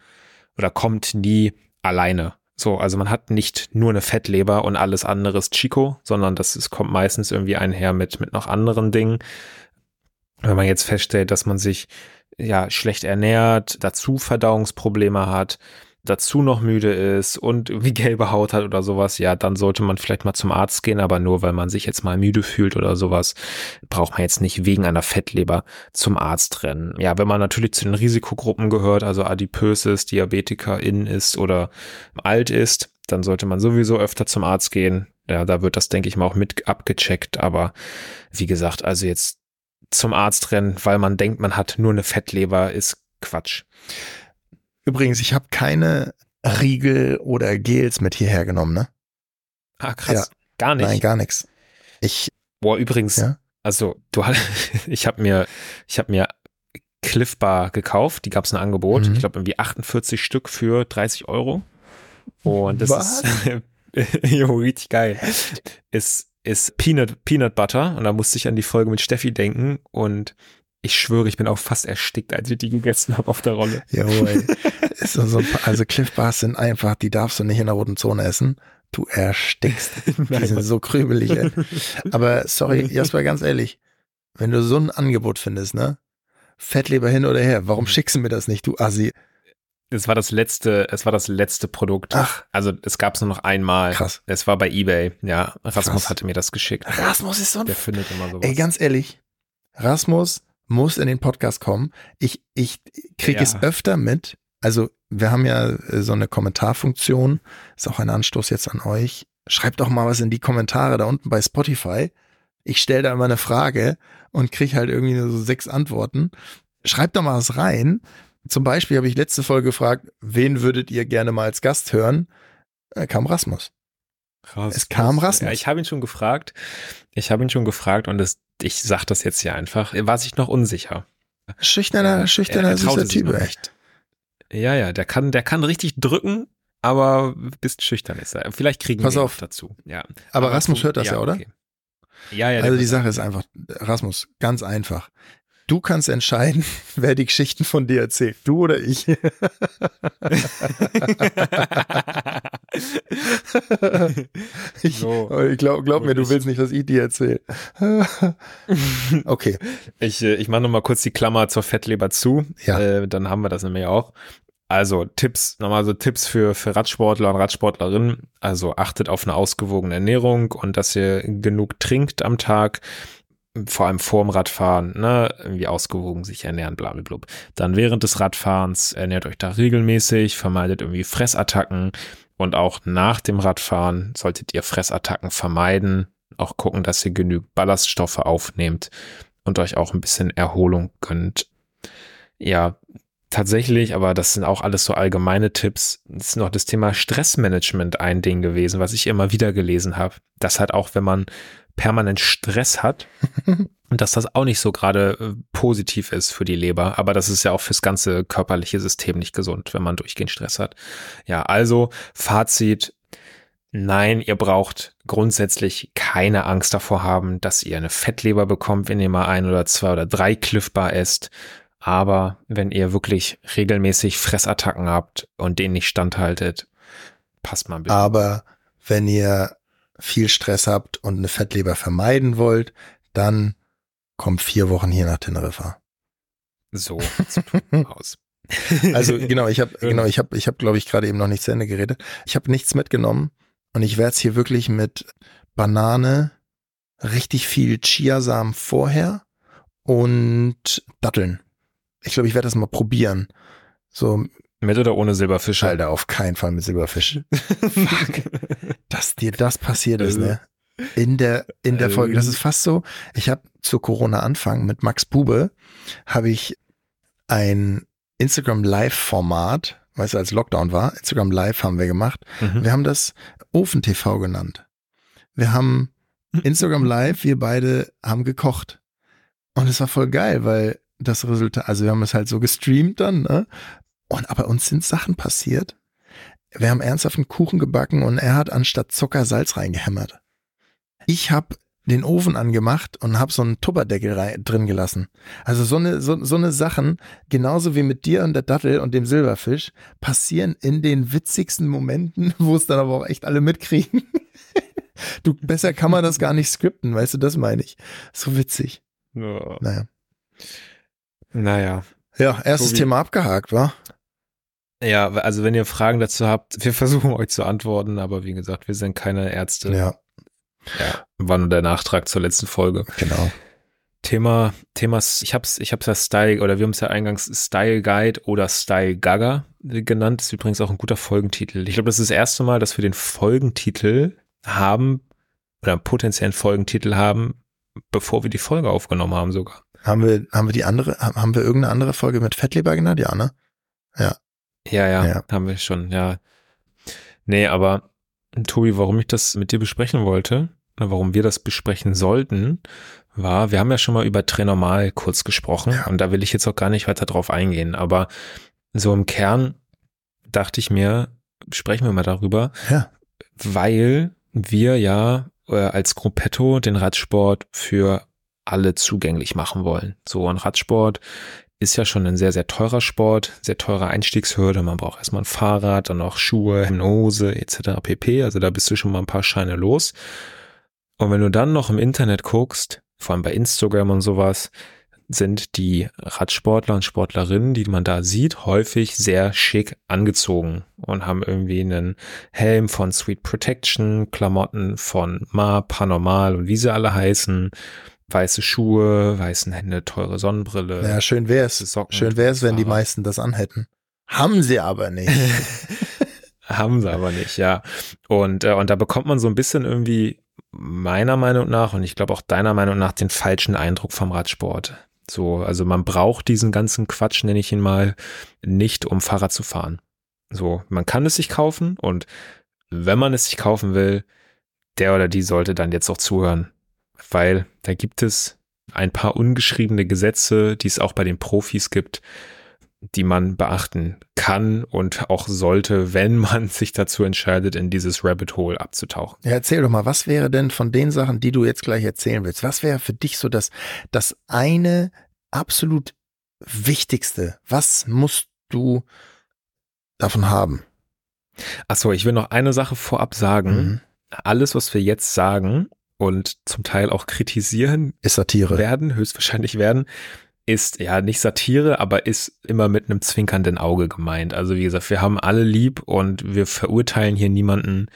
oder kommt nie alleine. So, also man hat nicht nur eine Fettleber und alles andere ist Chico, sondern das ist, kommt meistens irgendwie einher mit, mit noch anderen Dingen. Wenn man jetzt feststellt, dass man sich ja schlecht ernährt, dazu Verdauungsprobleme hat, dazu noch müde ist und wie gelbe Haut hat oder sowas, ja, dann sollte man vielleicht mal zum Arzt gehen, aber nur weil man sich jetzt mal müde fühlt oder sowas, braucht man jetzt nicht wegen einer Fettleber zum Arzt rennen. Ja, wenn man natürlich zu den Risikogruppen gehört, also adipös ist, Diabetiker in ist oder alt ist, dann sollte man sowieso öfter zum Arzt gehen. Ja, da wird das, denke ich mal, auch mit abgecheckt, aber wie gesagt, also jetzt zum Arzt rennen, weil man denkt, man hat nur eine Fettleber, ist Quatsch. Übrigens, ich habe keine Riegel oder Gels mit hierher genommen, ne? Ah, krass. Ja. Gar nicht. Nein, gar nichts. Ich. Boah, übrigens, ja? also du hast, ich habe mir, ich habe mir Cliff Bar gekauft. Die gab es ein Angebot. Mhm. Ich glaube, irgendwie 48 Stück für 30 Euro. Und das Was? ist jo, richtig geil. Ist, ist Peanut, Peanut Butter. Und da musste ich an die Folge mit Steffi denken. Und ich schwöre, ich bin auch fast erstickt, als ich die gegessen habe auf der Rolle. Jawohl. so, also Cliff Bars sind einfach, die darfst du nicht in der roten Zone essen. Du erstickst. Die sind so krümelig. Ey. Aber sorry, Jasper, ganz ehrlich, wenn du so ein Angebot findest, ne? Fettleber hin oder her, warum schickst du mir das nicht, du Assi? Es war das letzte, es war das letzte Produkt. Ach. Also es gab es nur noch einmal. Krass. Es war bei Ebay. Ja, Rasmus Krass. hatte mir das geschickt. Rasmus ist so ein. Der findet immer sowas. Ey, ganz ehrlich, Rasmus muss in den Podcast kommen. Ich, ich kriege ja. es öfter mit. Also wir haben ja äh, so eine Kommentarfunktion. Ist auch ein Anstoß jetzt an euch. Schreibt doch mal was in die Kommentare da unten bei Spotify. Ich stelle da immer eine Frage und kriege halt irgendwie nur so sechs Antworten. Schreibt doch mal was rein. Zum Beispiel habe ich letzte Folge gefragt, wen würdet ihr gerne mal als Gast hören? Da kam Rasmus. Rasmus. Es kam Rasmus. Ja, ich habe ihn schon gefragt. Ich habe ihn schon gefragt und es, ich sage das jetzt hier einfach. Er war sich noch unsicher. Schüchterner, ja, schüchterner, er, er süßer Typ, echt. Ja, ja, der kann, der kann richtig drücken, aber bist schüchtern ist er. Vielleicht kriegen Pass wir auf. dazu. Ja. Aber, aber Rasmus hört das ja, ja oder? Okay. Ja, ja. Also die Sache ist einfach, Rasmus, ganz einfach. Du kannst entscheiden, wer die Geschichten von dir erzählt. Du oder ich. ich so. ich glaub, glaub mir, du willst nicht, dass ich dir erzähle. okay. Ich, äh, ich mache nochmal kurz die Klammer zur Fettleber zu. Ja. Äh, dann haben wir das nämlich auch. Also Tipps, nochmal so Tipps für, für Radsportler und Radsportlerinnen. Also achtet auf eine ausgewogene Ernährung und dass ihr genug trinkt am Tag vor allem vorm Radfahren, ne, irgendwie ausgewogen sich ernähren, blablabla. Dann während des Radfahrens ernährt euch da regelmäßig, vermeidet irgendwie Fressattacken und auch nach dem Radfahren solltet ihr Fressattacken vermeiden, auch gucken, dass ihr genügend Ballaststoffe aufnehmt und euch auch ein bisschen Erholung gönnt. Ja, tatsächlich, aber das sind auch alles so allgemeine Tipps, ist noch das Thema Stressmanagement ein Ding gewesen, was ich immer wieder gelesen habe. Das hat auch, wenn man permanent Stress hat und dass das auch nicht so gerade äh, positiv ist für die Leber, aber das ist ja auch fürs ganze körperliche System nicht gesund, wenn man durchgehend Stress hat. Ja, also Fazit, nein, ihr braucht grundsätzlich keine Angst davor haben, dass ihr eine Fettleber bekommt, wenn ihr mal ein oder zwei oder drei Cliff Bar esst. Aber wenn ihr wirklich regelmäßig Fressattacken habt und denen nicht standhaltet, passt mal bitte. Aber wenn ihr viel Stress habt und eine Fettleber vermeiden wollt, dann kommt vier Wochen hier nach Teneriffa. So aus. Also genau, ich habe genau, ich habe ich habe glaube ich gerade eben noch nicht zu Ende geredet. Ich habe nichts mitgenommen und ich werde es hier wirklich mit Banane, richtig viel Chiasamen vorher und Datteln. Ich glaube, ich werde das mal probieren. So mit oder ohne Silberfische? Alter, auf keinen Fall mit Silberfisch. Fuck. Dass dir das passiert ist, ne? In der, in der Folge. Das ist fast so. Ich habe zu Corona-Anfang mit Max Bube, habe ich ein Instagram Live-Format, weißt du, als Lockdown war, Instagram Live haben wir gemacht. Mhm. Wir haben das Ofen TV genannt. Wir haben Instagram Live, wir beide haben gekocht. Und es war voll geil, weil das Resultat, also wir haben es halt so gestreamt dann, ne? Und aber uns sind Sachen passiert. Wir haben ernsthaft einen Kuchen gebacken und er hat anstatt Zucker Salz reingehämmert. Ich habe den Ofen angemacht und habe so einen Tupperdeckel drin gelassen. Also so eine, so, so eine Sachen, genauso wie mit dir und der Dattel und dem Silberfisch, passieren in den witzigsten Momenten, wo es dann aber auch echt alle mitkriegen. du, besser kann man das gar nicht skripten, weißt du, das meine ich. So witzig. Ja. Naja. Naja. Ja, erstes Tobi. Thema abgehakt, wa? Ja, also wenn ihr Fragen dazu habt, wir versuchen euch zu antworten, aber wie gesagt, wir sind keine Ärzte. Ja. Ja, war nur der Nachtrag zur letzten Folge. Genau. Thema, Themas, ich hab's, ich hab's ja Style, oder wir haben es ja eingangs Style Guide oder Style Gaga genannt. Das ist übrigens auch ein guter Folgentitel. Ich glaube, das ist das erste Mal, dass wir den Folgentitel haben, oder einen potenziellen Folgentitel haben, bevor wir die Folge aufgenommen haben sogar. Haben wir, haben wir die andere, haben wir irgendeine andere Folge mit Fettleber genannt? Ja, ne? Ja. Ja, ja, ja, haben wir schon, ja. Nee, aber Tobi, warum ich das mit dir besprechen wollte, warum wir das besprechen sollten, war, wir haben ja schon mal über Trenormal kurz gesprochen ja. und da will ich jetzt auch gar nicht weiter drauf eingehen, aber so im Kern dachte ich mir, sprechen wir mal darüber, ja. weil wir ja äh, als Gruppetto den Radsport für alle zugänglich machen wollen. So ein Radsport ist ja schon ein sehr, sehr teurer Sport, sehr teure Einstiegshürde. Man braucht erstmal ein Fahrrad, dann auch Schuhe, Hose etc. pp. Also da bist du schon mal ein paar Scheine los. Und wenn du dann noch im Internet guckst, vor allem bei Instagram und sowas, sind die Radsportler und Sportlerinnen, die man da sieht, häufig sehr schick angezogen und haben irgendwie einen Helm von Sweet Protection, Klamotten von Ma, Panormal und wie sie alle heißen, weiße Schuhe, weißen Hände, teure Sonnenbrille. Ja, schön wär's. Socken, schön wär's, wenn die meisten das anhätten. Haben sie aber nicht. haben sie aber nicht, ja. Und, äh, und da bekommt man so ein bisschen irgendwie meiner Meinung nach und ich glaube auch deiner Meinung nach den falschen Eindruck vom Radsport. So, also man braucht diesen ganzen Quatsch, nenne ich ihn mal, nicht um Fahrrad zu fahren. So, man kann es sich kaufen und wenn man es sich kaufen will, der oder die sollte dann jetzt auch zuhören, weil da gibt es ein paar ungeschriebene Gesetze, die es auch bei den Profis gibt, die man beachten kann und auch sollte, wenn man sich dazu entscheidet, in dieses Rabbit Hole abzutauchen. Ja, erzähl doch mal, was wäre denn von den Sachen, die du jetzt gleich erzählen willst, was wäre für dich so das, das eine absolut Wichtigste? Was musst du davon haben? Achso, ich will noch eine Sache vorab sagen. Mhm. Alles, was wir jetzt sagen und zum Teil auch kritisieren, ist Satire. Werden, höchstwahrscheinlich werden, ist ja nicht Satire, aber ist immer mit einem zwinkernden Auge gemeint. Also wie gesagt, wir haben alle lieb und wir verurteilen hier niemanden,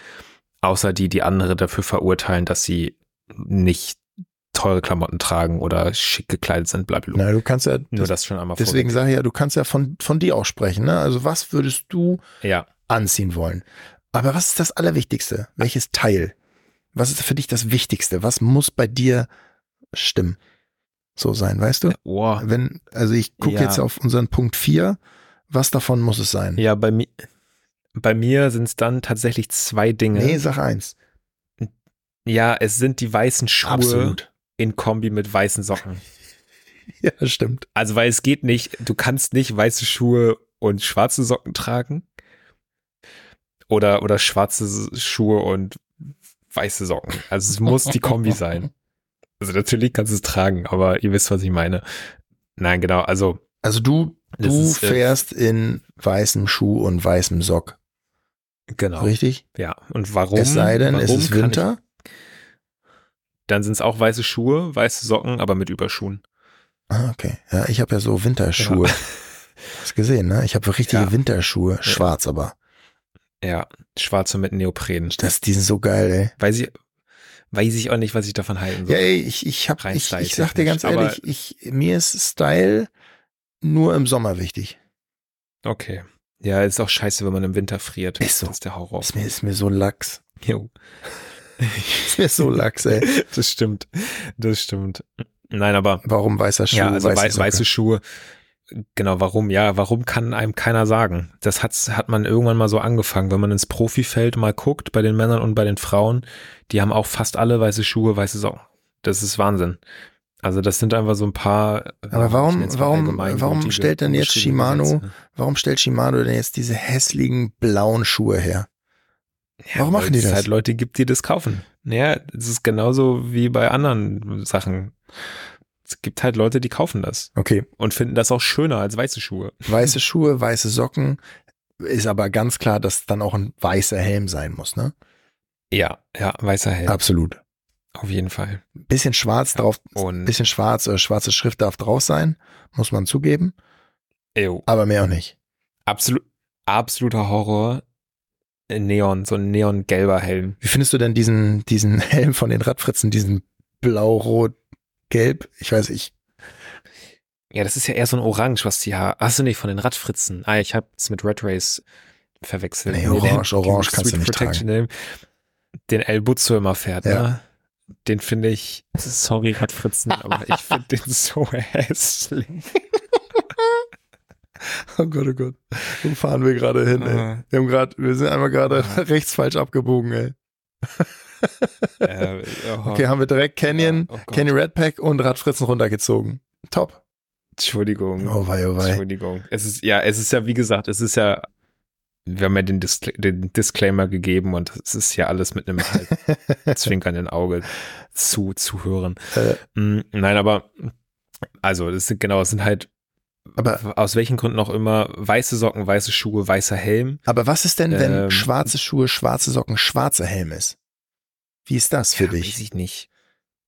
außer die, die andere dafür verurteilen, dass sie nicht teure Klamotten tragen oder schick gekleidet sind, bla, bla, bla. Na, du kannst ja nur das schon einmal Deswegen sage ich ja, du kannst ja von, von dir auch sprechen. Ne? Also was würdest du ja. anziehen wollen? Aber was ist das Allerwichtigste? Welches Teil? Was ist für dich das Wichtigste? Was muss bei dir stimmen? so sein, weißt du? Oh. Wenn, also ich gucke ja. jetzt auf unseren Punkt 4, was davon muss es sein? Ja, bei mir, bei mir sind es dann tatsächlich zwei Dinge. Nee, sag eins. Ja, es sind die weißen Schuhe Absolut. in Kombi mit weißen Socken. ja, stimmt. Also, weil es geht nicht, du kannst nicht weiße Schuhe und schwarze Socken tragen. Oder, oder schwarze Schuhe und weiße Socken. Also es muss die Kombi sein. Also natürlich kannst du es tragen, aber ihr wisst, was ich meine. Nein, genau, also. Also du, du ist, äh, fährst äh, in weißem Schuh und weißem Sock. Genau. Richtig? Ja. Und warum? Es sei denn, es ist Winter. Ich, dann sind es auch weiße Schuhe, weiße Socken, aber mit Überschuhen. Ah, okay. Ja, ich habe ja so Winterschuhe. Ja. Hast gesehen, ne? Ich habe richtige ja. Winterschuhe, schwarz aber. Ja, schwarze mit Neopren. Das, die sind so geil, ey. Weil sie, weiß ich auch nicht, was ich davon halten soll. Ja, ey, ich, ich hab, ich, ich sag dir ganz ehrlich, ich, mir ist Style nur im Sommer wichtig. Okay. Ja, ist auch scheiße, wenn man im Winter friert. Ist so. Das ist der Horror. Ist mir, ist mir so lax. Jo. ist mir so lax, ey. Das stimmt. Das stimmt. Nein, aber. Warum weißer Schuh? Ja, also weiße, weiße Schuhe. Genau, warum? Ja, warum kann einem keiner sagen? Das hat, hat man irgendwann mal so angefangen, wenn man ins Profifeld mal guckt, bei den Männern und bei den Frauen, die haben auch fast alle weiße Schuhe, weiße Socken. Das ist Wahnsinn. Also das sind einfach so ein paar. Aber warum, warum, warum stellt denn jetzt Shimano, warum stellt Shimano denn jetzt diese hässlichen blauen Schuhe her? Ja, warum machen die das? Es halt Leute gibt, die das kaufen. Ja, es ist genauso wie bei anderen Sachen es gibt halt Leute, die kaufen das. Okay. Und finden das auch schöner als weiße Schuhe. Weiße Schuhe, weiße Socken. Ist aber ganz klar, dass dann auch ein weißer Helm sein muss, ne? Ja, ja, weißer Helm. Absolut. Auf jeden Fall. Bisschen schwarz drauf, und bisschen schwarz oder schwarze Schrift darf drauf sein, muss man zugeben. Ew. Aber mehr auch nicht. Absolut, absoluter Horror. Neon, so ein neongelber Helm. Wie findest du denn diesen, diesen Helm von den Radfritzen, diesen blau-rot gelb. Ich weiß, ich. Ja, das ist ja eher so ein Orange, was die haben. Hast du nicht von den Radfritzen? Ah, ich habe es mit Red Race verwechselt. Nee, Orange, den, Orange kannst du nicht Protection tragen. Den El Buzzo immer fährt, ja. ne? Den finde ich, sorry Radfritzen, aber ich finde den so hässlich. Oh Gott, oh Gott. Wo fahren wir gerade hin, ey? Ah. Wir haben gerade, wir sind einmal gerade ah. rechts falsch abgebogen, ey. Äh, oh. Okay, haben wir direkt Canyon, ja, oh Canyon Redpack und Radfritzen runtergezogen. Top. Entschuldigung. Oh wei, oh wei. Entschuldigung. Es ist, ja, es ist ja, wie gesagt, es ist ja, wir haben ja den, Discla den Disclaimer gegeben und es ist ja alles mit einem halt zwinkernden Auge zu, zu hören. Äh. Mm, nein, aber, also, das sind genau, es sind halt aber aus welchen Gründen auch immer, weiße Socken, weiße Schuhe, weißer Helm. Aber was ist denn, wenn ähm, schwarze Schuhe, schwarze Socken, schwarzer Helm ist? Wie ist das für ja, dich? Weiß ich nicht.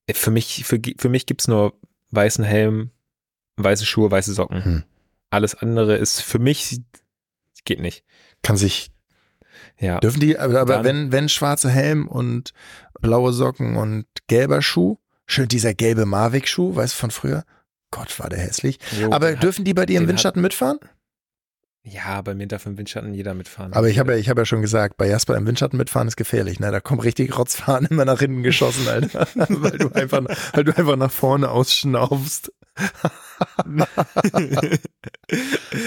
Äh, für mich, für, für mich gibt's nur weißen Helm, weiße Schuhe, weiße Socken. Hm. Alles andere ist für mich geht nicht. Kann sich. Ja. Dürfen die, aber, aber wenn, wenn schwarzer Helm und blaue Socken und gelber Schuh, schön dieser gelbe Mavic-Schuh, weißt du von früher? Gott, war der hässlich. Jo, aber dürfen die bei dir im Windschatten mitfahren? Ja, bei mir darf im Windschatten jeder mitfahren. Aber ich habe ja, ich ja schon gesagt, bei Jasper im Windschatten mitfahren ist gefährlich. Ne? Da kommt richtig Rotzfahren immer nach hinten geschossen, Alter. weil, du einfach, weil du einfach nach vorne ausschnaufst.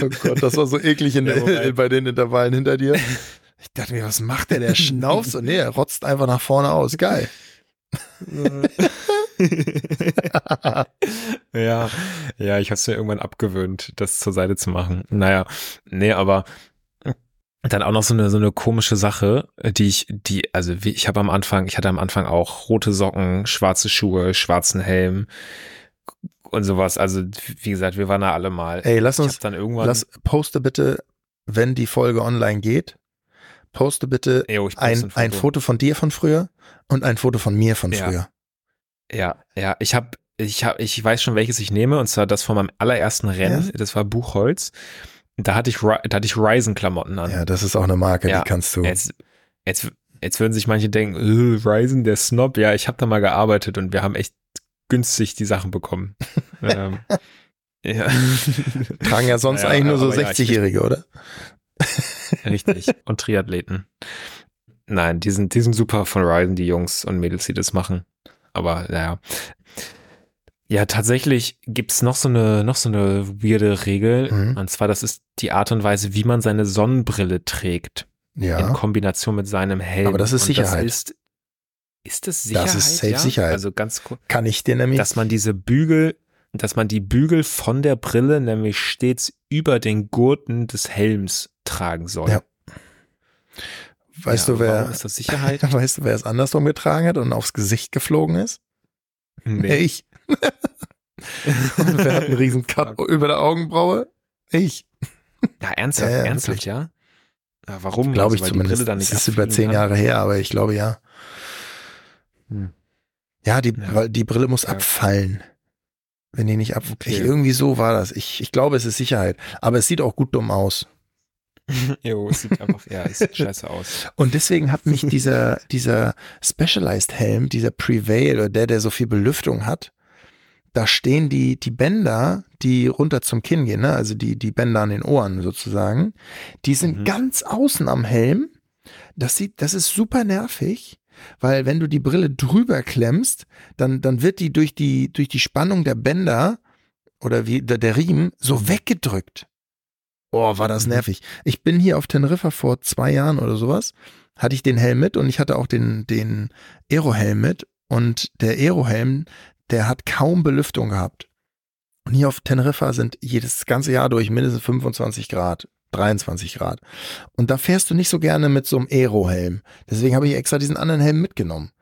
oh Gott, das war so eklig in, ja, bei den Intervallen hinter dir. Ich dachte mir, was macht der? Der schnauft so. Nee, er rotzt einfach nach vorne aus. Geil. ja, ja, ich habe es mir irgendwann abgewöhnt, das zur Seite zu machen. Naja, nee, aber dann auch noch so eine so eine komische Sache, die ich die also wie, ich habe am Anfang, ich hatte am Anfang auch rote Socken, schwarze Schuhe, schwarzen Helm und sowas. Also wie gesagt, wir waren da alle mal. Ey, lass uns dann irgendwann lass poste bitte, wenn die Folge online geht, poste bitte Ey, ein, ein, Foto. ein Foto von dir von früher und ein Foto von mir von ja. früher. Ja, ja, ich habe ich habe ich weiß schon welches ich nehme und zwar das von meinem allerersten Rennen, ja. das war Buchholz. Da hatte ich da hatte ich Ryzen Klamotten an. Ja, das ist auch eine Marke, ja, die kannst du. Jetzt, jetzt jetzt würden sich manche denken, äh, Ryzen der Snob. Ja, ich habe da mal gearbeitet und wir haben echt günstig die Sachen bekommen. ähm, ja. Tragen ja sonst ja, eigentlich nur so 60-Jährige, ja, oder? Richtig. Und Triathleten. Nein, die sind, die sind super von Ryzen, die Jungs und Mädels, die das machen. Aber naja. Ja, tatsächlich gibt's noch so eine, noch so eine weirde Regel. Mhm. Und zwar, das ist die Art und Weise, wie man seine Sonnenbrille trägt. Ja. In Kombination mit seinem Helm. Aber das ist Sicherheit. Das ist, ist das Sicherheit? Das ist safe ja? Sicherheit. Also ganz kurz. Kann ich dir nämlich. Dass man diese Bügel, dass man die Bügel von der Brille nämlich stets über den Gurten des Helms tragen soll. Ja. Weißt ja, du, wer ist das Sicherheit? Weißt du, wer es andersrum getragen hat und aufs Gesicht geflogen ist? Nee. Ich. und wer hat einen riesen Cut über der Augenbraue? Ich. Ja, ernsthaft, ja, ja, ernsthaft, ja? ja warum? Glaube also, ich zumindest. das ist über zehn Jahre her, aber ich glaube ja. Hm. Ja, die, ja. die Brille muss abfallen. Wenn die nicht ab. Okay. Ich, irgendwie so war das. Ich, ich glaube, es ist Sicherheit. Aber es sieht auch gut dumm aus. jo, es sieht einfach, ja, es sieht scheiße aus. Und deswegen hat mich dieser, dieser Specialized Helm, dieser Prevail oder der, der so viel Belüftung hat, da stehen die, die Bänder, die runter zum Kinn gehen, ne? also die, die Bänder an den Ohren sozusagen, die sind mhm. ganz außen am Helm. Das sieht, das ist super nervig, weil wenn du die Brille drüber klemmst, dann, dann wird die durch die, durch die Spannung der Bänder oder wie der, der Riemen so weggedrückt. Oh, war das nervig. Ich bin hier auf Teneriffa vor zwei Jahren oder sowas, hatte ich den Helm mit und ich hatte auch den, den Aerohelm mit. Und der Aerohelm, der hat kaum Belüftung gehabt. Und hier auf Teneriffa sind jedes ganze Jahr durch mindestens 25 Grad, 23 Grad. Und da fährst du nicht so gerne mit so einem Aerohelm. Deswegen habe ich extra diesen anderen Helm mitgenommen.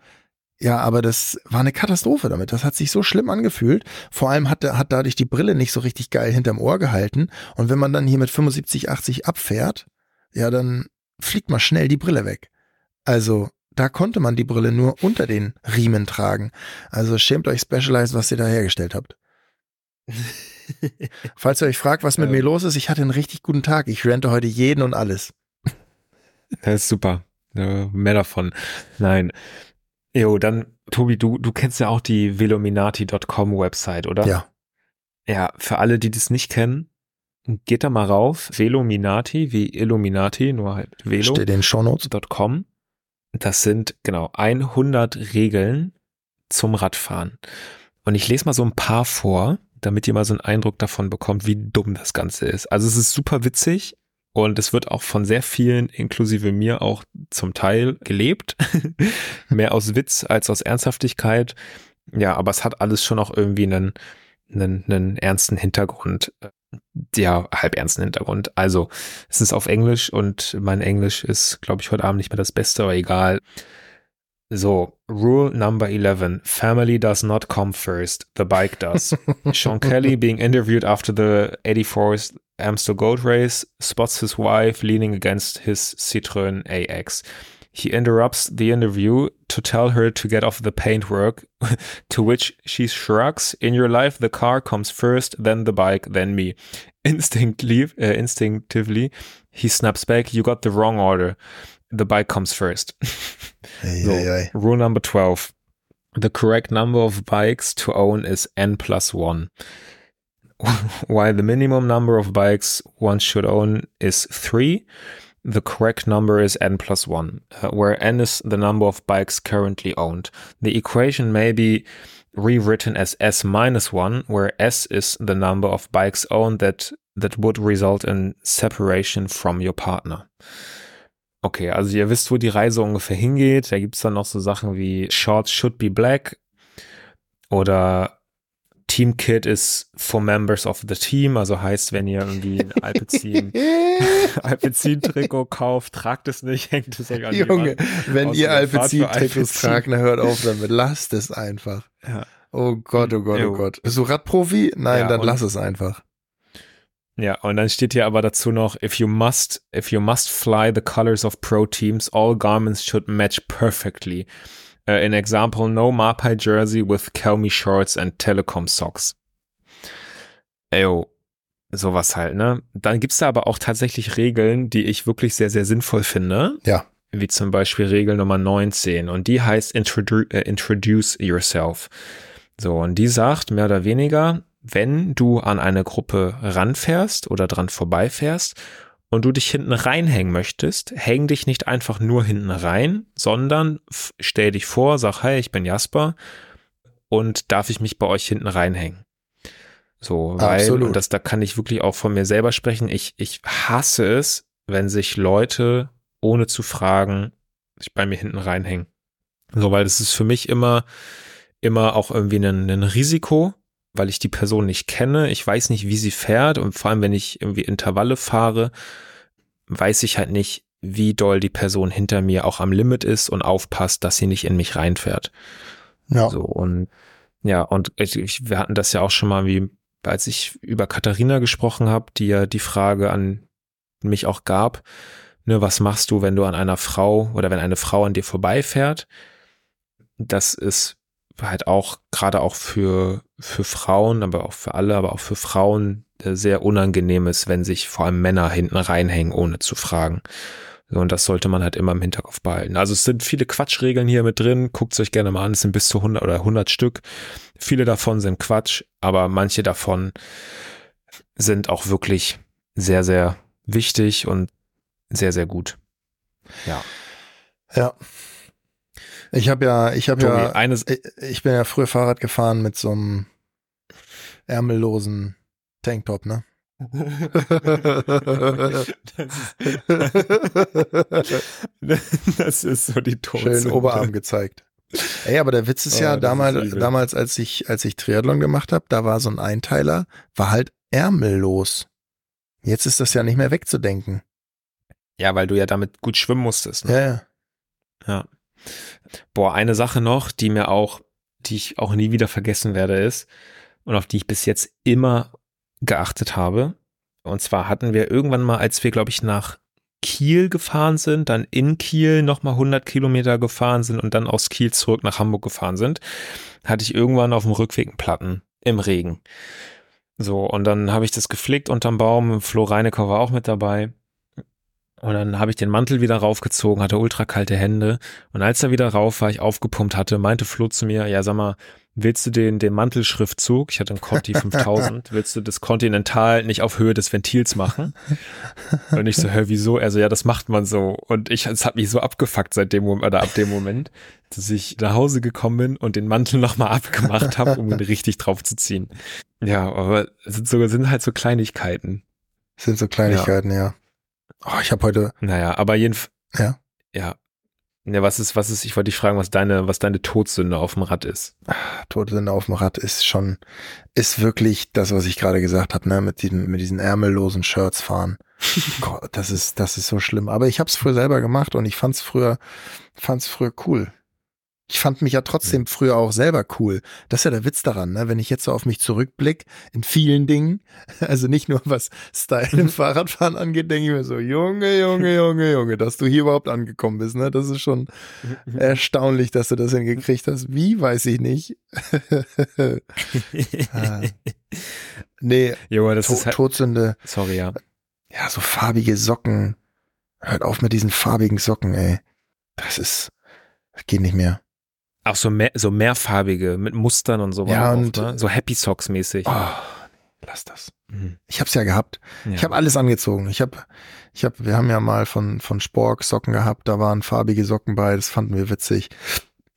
Ja, aber das war eine Katastrophe damit. Das hat sich so schlimm angefühlt. Vor allem hat, hat dadurch die Brille nicht so richtig geil hinterm Ohr gehalten. Und wenn man dann hier mit 75, 80 abfährt, ja, dann fliegt mal schnell die Brille weg. Also, da konnte man die Brille nur unter den Riemen tragen. Also schämt euch Specialized, was ihr da hergestellt habt. Falls ihr euch fragt, was mit ähm. mir los ist, ich hatte einen richtig guten Tag. Ich rente heute jeden und alles. Das ist super. mehr davon. Nein. Jo, dann, Tobi, du, du kennst ja auch die velominati.com Website, oder? Ja. Ja, für alle, die das nicht kennen, geht da mal rauf. Velominati, wie Illuminati, nur halt Velo. Steht in Shownotes.com. Das sind, genau, 100 Regeln zum Radfahren. Und ich lese mal so ein paar vor, damit ihr mal so einen Eindruck davon bekommt, wie dumm das Ganze ist. Also es ist super witzig, Und es wird auch von sehr vielen, inklusive mir auch zum Teil gelebt. Mehr aus Witz als aus Ernsthaftigkeit. Ja, aber es hat alles schon auch irgendwie einen, einen, einen ernsten Hintergrund. Ja, halb ernsten Hintergrund. Also, es ist auf Englisch und mein Englisch ist, glaube ich, heute Abend nicht mehr das Beste, aber egal. So, Rule number 11. Family does not come first. The bike does. Sean Kelly being interviewed after the 84th Amstel Gold Race spots his wife leaning against his Citroën AX. He interrupts the interview to tell her to get off the paintwork, to which she shrugs. In your life, the car comes first, then the bike, then me. Instinctively, uh, instinctively, he snaps back, You got the wrong order. The bike comes first. So, hey, hey. Rule number 12. The correct number of bikes to own is n plus 1. While the minimum number of bikes one should own is 3, the correct number is n plus 1, uh, where n is the number of bikes currently owned. The equation may be rewritten as s minus 1, where s is the number of bikes owned that, that would result in separation from your partner. Okay, also ihr wisst, wo die Reise ungefähr hingeht. Da gibt's dann noch so Sachen wie Shorts should be black oder Team Kit ist for members of the team, also heißt, wenn ihr irgendwie ein Alpecin, Alpecin-Trikot kauft, tragt es nicht, hängt es euch an Junge, wenn ihr Alpecin-Trikots tragt, dann hört auf damit, lasst es einfach. Ja. Oh Gott, oh Gott, oh Gott. Bist du Radprofi? Nein, ja, dann lass es einfach. Ja, und dann steht hier aber dazu noch, if you must, if you must fly the colors of pro teams, all garments should match perfectly. Uh, an example, no Mapai jersey with Kelmy shorts and Telecom socks. Eyo, sowas halt, ne? Dann gibt's da aber auch tatsächlich Regeln, die ich wirklich sehr, sehr sinnvoll finde. Ja. Wie zum Beispiel Regel Nummer 19. Und die heißt Introdu uh, Introduce Yourself. So, und die sagt mehr oder weniger, wenn du an eine Gruppe ranfährst oder dran vorbeifährst und du dich hinten reinhängen möchtest, häng dich nicht einfach nur hinten rein, sondern stell dich vor, sag, hey, ich bin Jasper und darf ich mich bei euch hinten reinhängen? So, weil, Absolut. und das, da kann ich wirklich auch von mir selber sprechen, ich, ich hasse es, wenn sich Leute ohne zu fragen sich bei mir hinten reinhängen. So, weil das ist für mich immer, immer auch irgendwie ein, ein Risiko, weil ich die Person nicht kenne. Ich weiß nicht, wie sie fährt und vor allem, wenn ich irgendwie Intervalle fahre, weiß ich halt nicht, wie doll die Person hinter mir auch am Limit ist und aufpasst, dass sie nicht in mich reinfährt. Ja. So und ja, und ich, wir hatten das ja auch schon mal, wie als ich über Katharina gesprochen habe, die ja die Frage an mich auch gab, ne, was machst du, wenn du an einer Frau oder wenn eine Frau an dir vorbeifährt? Das ist halt auch gerade auch für für Frauen, aber auch für alle, aber auch für Frauen sehr unangenehm ist, wenn sich vor allem Männer hinten reinhängen, ohne zu fragen. Und das sollte man halt immer im Hinterkopf behalten. Also es sind viele Quatschregeln hier mit drin. Guckt es euch gerne mal an. Es sind bis zu 100 oder 100 Stück. Viele davon sind Quatsch, aber manche davon sind auch wirklich sehr, sehr wichtig und sehr, sehr gut. Ja. Ja, ich habe ja, ich habe ja, eines ich bin ja früher Fahrrad gefahren mit so einem ärmellosen Tanktop, ne? das, ist, so die Todsünde. Schön Oberarm gezeigt. Ey, aber der Witz ist ja, oh, damals, ist damals, als ich, als ich Triathlon gemacht habe, da war so ein Einteiler, war halt ärmellos. Jetzt ist das ja nicht mehr wegzudenken. Ja, weil du ja damit gut schwimmen musstest. Ne? Ja, ja. Ja. Boah, eine Sache noch, die mir auch, die ich auch nie wieder vergessen werde, ist, und auf die ich bis jetzt immer geachtet habe. Und zwar hatten wir irgendwann mal, als wir, glaube ich, nach Kiel gefahren sind, dann in Kiel nochmal 100 Kilometer gefahren sind und dann aus Kiel zurück nach Hamburg gefahren sind, hatte ich irgendwann auf dem Rückweg einen Platten im Regen. So, und dann habe ich das geflickt unterm Baum. Flo Reinecker war auch mit dabei. Und dann habe ich den Mantel wieder raufgezogen, hatte ultra kalte Hände. Und als er wieder rauf war, ich aufgepumpt hatte, meinte Flo zu mir, ja, sag mal, willst du den, den Mantelschriftzug, ich hatte einen Conti 5000, willst du das Continental nicht auf Höhe des Ventils machen? Und ich so, hör, wieso? Also ja, das macht man so. Und ich, es hat mich so abgefuckt seit dem Moment, oder ab dem Moment, dass ich nach Hause gekommen bin und den Mantel nochmal abgemacht habe, um ihn richtig drauf zu ziehen. Ja, aber es sind, so, sind halt so Kleinigkeiten. sind so Kleinigkeiten, ja. ja. Oh, ich habe heute. Naja, aber jedenfalls. Ja. Ja. Ja, was ist, was ist, ich wollte dich fragen, was deine, was deine Todsünde auf dem Rad ist. Todsünde auf dem Rad ist schon, ist wirklich das, was ich gerade gesagt habe, ne, mit diesen, mit diesen ärmellosen Shirts fahren. Gott, das ist, das ist so schlimm. Aber ich habe es früher selber gemacht und ich fand's früher, fand's früher cool. Ich fand mich ja trotzdem früher auch selber cool. Das ist ja der Witz daran, ne? wenn ich jetzt so auf mich zurückblicke, in vielen Dingen, also nicht nur was Style im Fahrradfahren angeht, denke ich mir so, Junge, Junge, Junge, Junge, dass du hier überhaupt angekommen bist. Ne? Das ist schon erstaunlich, dass du das hingekriegt hast. Wie, weiß ich nicht. ah. Nee, jo, das to ist halt, Todsünde. Sorry, ja. Ja, so farbige Socken. Hört auf mit diesen farbigen Socken, ey. Das ist, das geht nicht mehr. Auch so, mehr, so mehrfarbige mit Mustern und so. Ja, und auch, ne? so Happy Socks mäßig. Oh, lass das. Mhm. Ich hab's ja gehabt. Ja. Ich habe alles angezogen. Ich habe, ich habe, wir haben ja mal von von Spork Socken gehabt. Da waren farbige Socken bei. Das fanden wir witzig.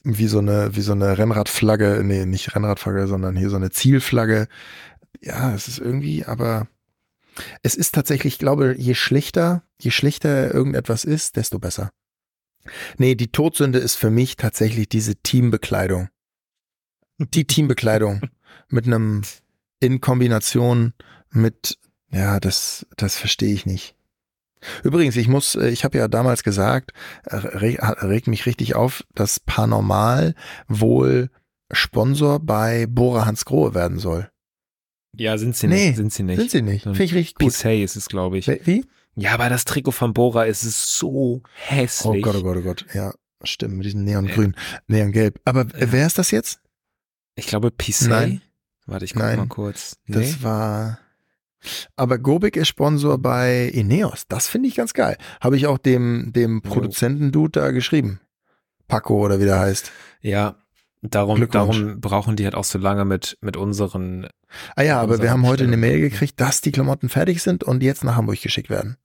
Wie so eine, wie so eine Rennradflagge. Nee, nicht Rennradflagge, sondern hier so eine Zielflagge. Ja, es ist irgendwie, aber es ist tatsächlich, ich glaube, je schlichter, je schlichter irgendetwas ist, desto besser. Nee, die Todsünde ist für mich tatsächlich diese Teambekleidung. Die Teambekleidung mit einem in Kombination mit, ja, das, das verstehe ich nicht. Übrigens, ich muss, äh, ich habe ja damals gesagt, äh, regt mich richtig auf, dass Paranormal wohl Sponsor bei Bora Hans Grohe werden soll. Ja, sind sie nee, nicht. Sind sie nicht. Sind sie nicht. Finde ich richtig gut. Pisay ist es, glaube ich. Wie? Ja, aber das Trikot von Bora ist so hässlich. Oh Gott, oh Gott, oh Gott. Ja, stimmt, mit diesem Neongrün, Neongelb. Aber ja. wer ist das jetzt? Ich glaube Pisay. Nein. Warte, ich guck Nein. mal kurz. Nee. Das war. Aber Gobik ist Sponsor bei Ineos. Das finde ich ganz geil. Habe ich auch dem, dem Produzenten-Dude da geschrieben. Paco oder wie der heißt. Ja, darum, darum brauchen die halt auch so lange mit, mit unseren. Ah ja, aber wir haben heute eine Mail gekriegt, dass die Klamotten fertig sind und jetzt nach Hamburg geschickt werden.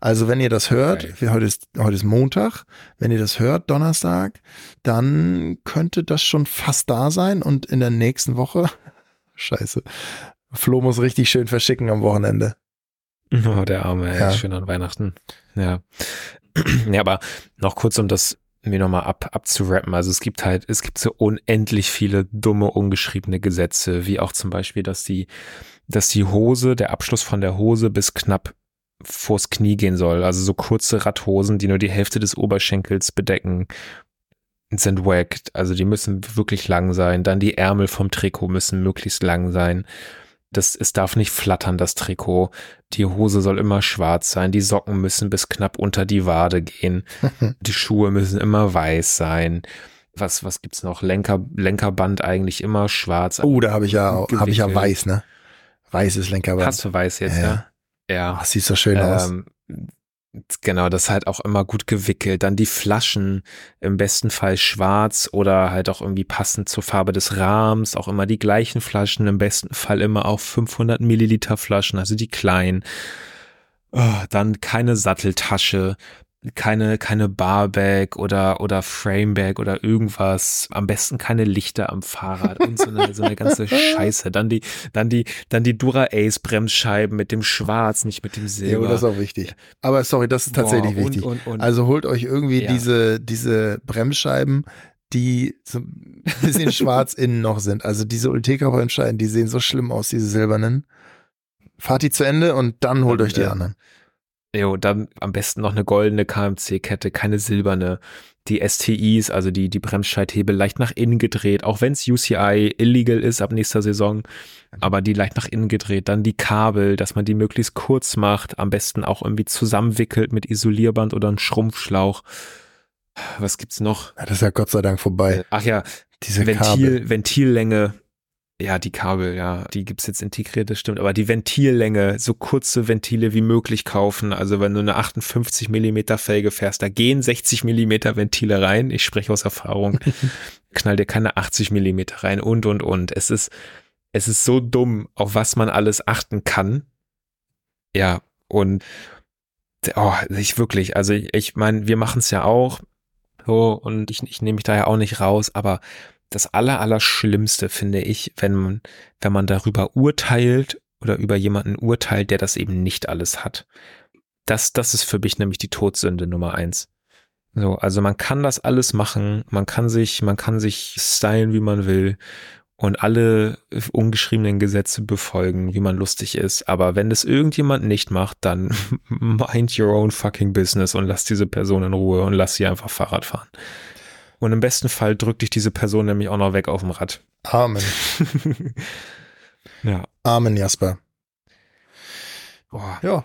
Also wenn ihr das hört, okay. heute, ist, heute ist Montag, wenn ihr das hört, Donnerstag, dann könnte das schon fast da sein und in der nächsten Woche, scheiße, Flo muss richtig schön verschicken am Wochenende. Oh, der Arme, ey, ja. schön an Weihnachten. Ja. ja, aber noch kurz, um das mir nochmal ab, abzurappen. Also es gibt halt, es gibt so unendlich viele dumme, ungeschriebene Gesetze, wie auch zum Beispiel, dass die, dass die Hose, der Abschluss von der Hose bis knapp vors Knie gehen soll. Also so kurze Radhosen, die nur die Hälfte des Oberschenkels bedecken, sind wacked. Also die müssen wirklich lang sein. Dann die Ärmel vom Trikot müssen möglichst lang sein. Das, es darf nicht flattern, das Trikot. Die Hose soll immer schwarz sein. Die Socken müssen bis knapp unter die Wade gehen. die Schuhe müssen immer weiß sein. Was, was gibt's noch? Lenker, Lenkerband eigentlich immer schwarz. Oh, da habe ich ja, habe ich ja weiß, ne? Weißes Lenkerband. Hast du weiß jetzt, ja? ja? Ja. Oh, sieht so schön ähm, aus. Genau, das halt auch immer gut gewickelt. Dann die Flaschen, im besten Fall schwarz oder halt auch irgendwie passend zur Farbe des Rahmens. Auch immer die gleichen Flaschen, im besten Fall immer auch 500 Milliliter Flaschen, also die kleinen. Oh, dann keine Satteltasche, keine, keine Barbag oder, oder Framebag oder irgendwas. Am besten keine Lichter am Fahrrad und so eine, so eine ganze Scheiße. Dann die, dann die, dann die Dura Ace Bremsscheiben mit dem Schwarz, nicht mit dem Silber. Ja, das ist auch wichtig. Aber sorry, das ist tatsächlich Boah, und, wichtig. Und, und, also holt euch irgendwie ja. diese, diese Bremsscheiben, die so ein bisschen schwarz innen noch sind. Also diese Ultegra Bremsscheiben, die sehen so schlimm aus, diese silbernen. Fahrt die zu Ende und dann holt euch die anderen. Jo, dann am besten noch eine goldene KMC-Kette, keine silberne. Die STIs, also die, die Bremsscheithebel leicht nach innen gedreht, auch wenn es UCI illegal ist ab nächster Saison, aber die leicht nach innen gedreht. Dann die Kabel, dass man die möglichst kurz macht, am besten auch irgendwie zusammenwickelt mit Isolierband oder einem Schrumpfschlauch. Was gibt's noch? Ja, das ist ja Gott sei Dank vorbei. Äh, ach ja, diese Ventil, Kabel. Ventillänge, ja, die Kabel, ja, die gibt's jetzt integriert, das stimmt. Aber die Ventillänge, so kurze Ventile wie möglich kaufen. Also wenn du eine 58 Millimeter Felge fährst, da gehen 60 Millimeter Ventile rein. Ich spreche aus Erfahrung. Knall dir keine 80 Millimeter rein und, und, und. Es ist, es ist so dumm, auf was man alles achten kann. Ja, und oh, ich wirklich, also ich, ich meine, wir machen es ja auch. So, und ich, ich nehme mich da ja auch nicht raus, aber das Allerallerschlimmste finde ich, wenn man, wenn man darüber urteilt oder über jemanden urteilt, der das eben nicht alles hat. das, das ist für mich nämlich die Todsünde Nummer eins. So, also man kann das alles machen, man kann sich, man kann sich stylen, wie man will und alle ungeschriebenen Gesetze befolgen, wie man lustig ist. Aber wenn das irgendjemand nicht macht, dann mind your own fucking business und lass diese Person in Ruhe und lass sie einfach Fahrrad fahren. Und im besten Fall drückt dich diese Person nämlich auch noch weg auf dem Rad. Amen. ja. Amen, Jasper. Boah. Ja.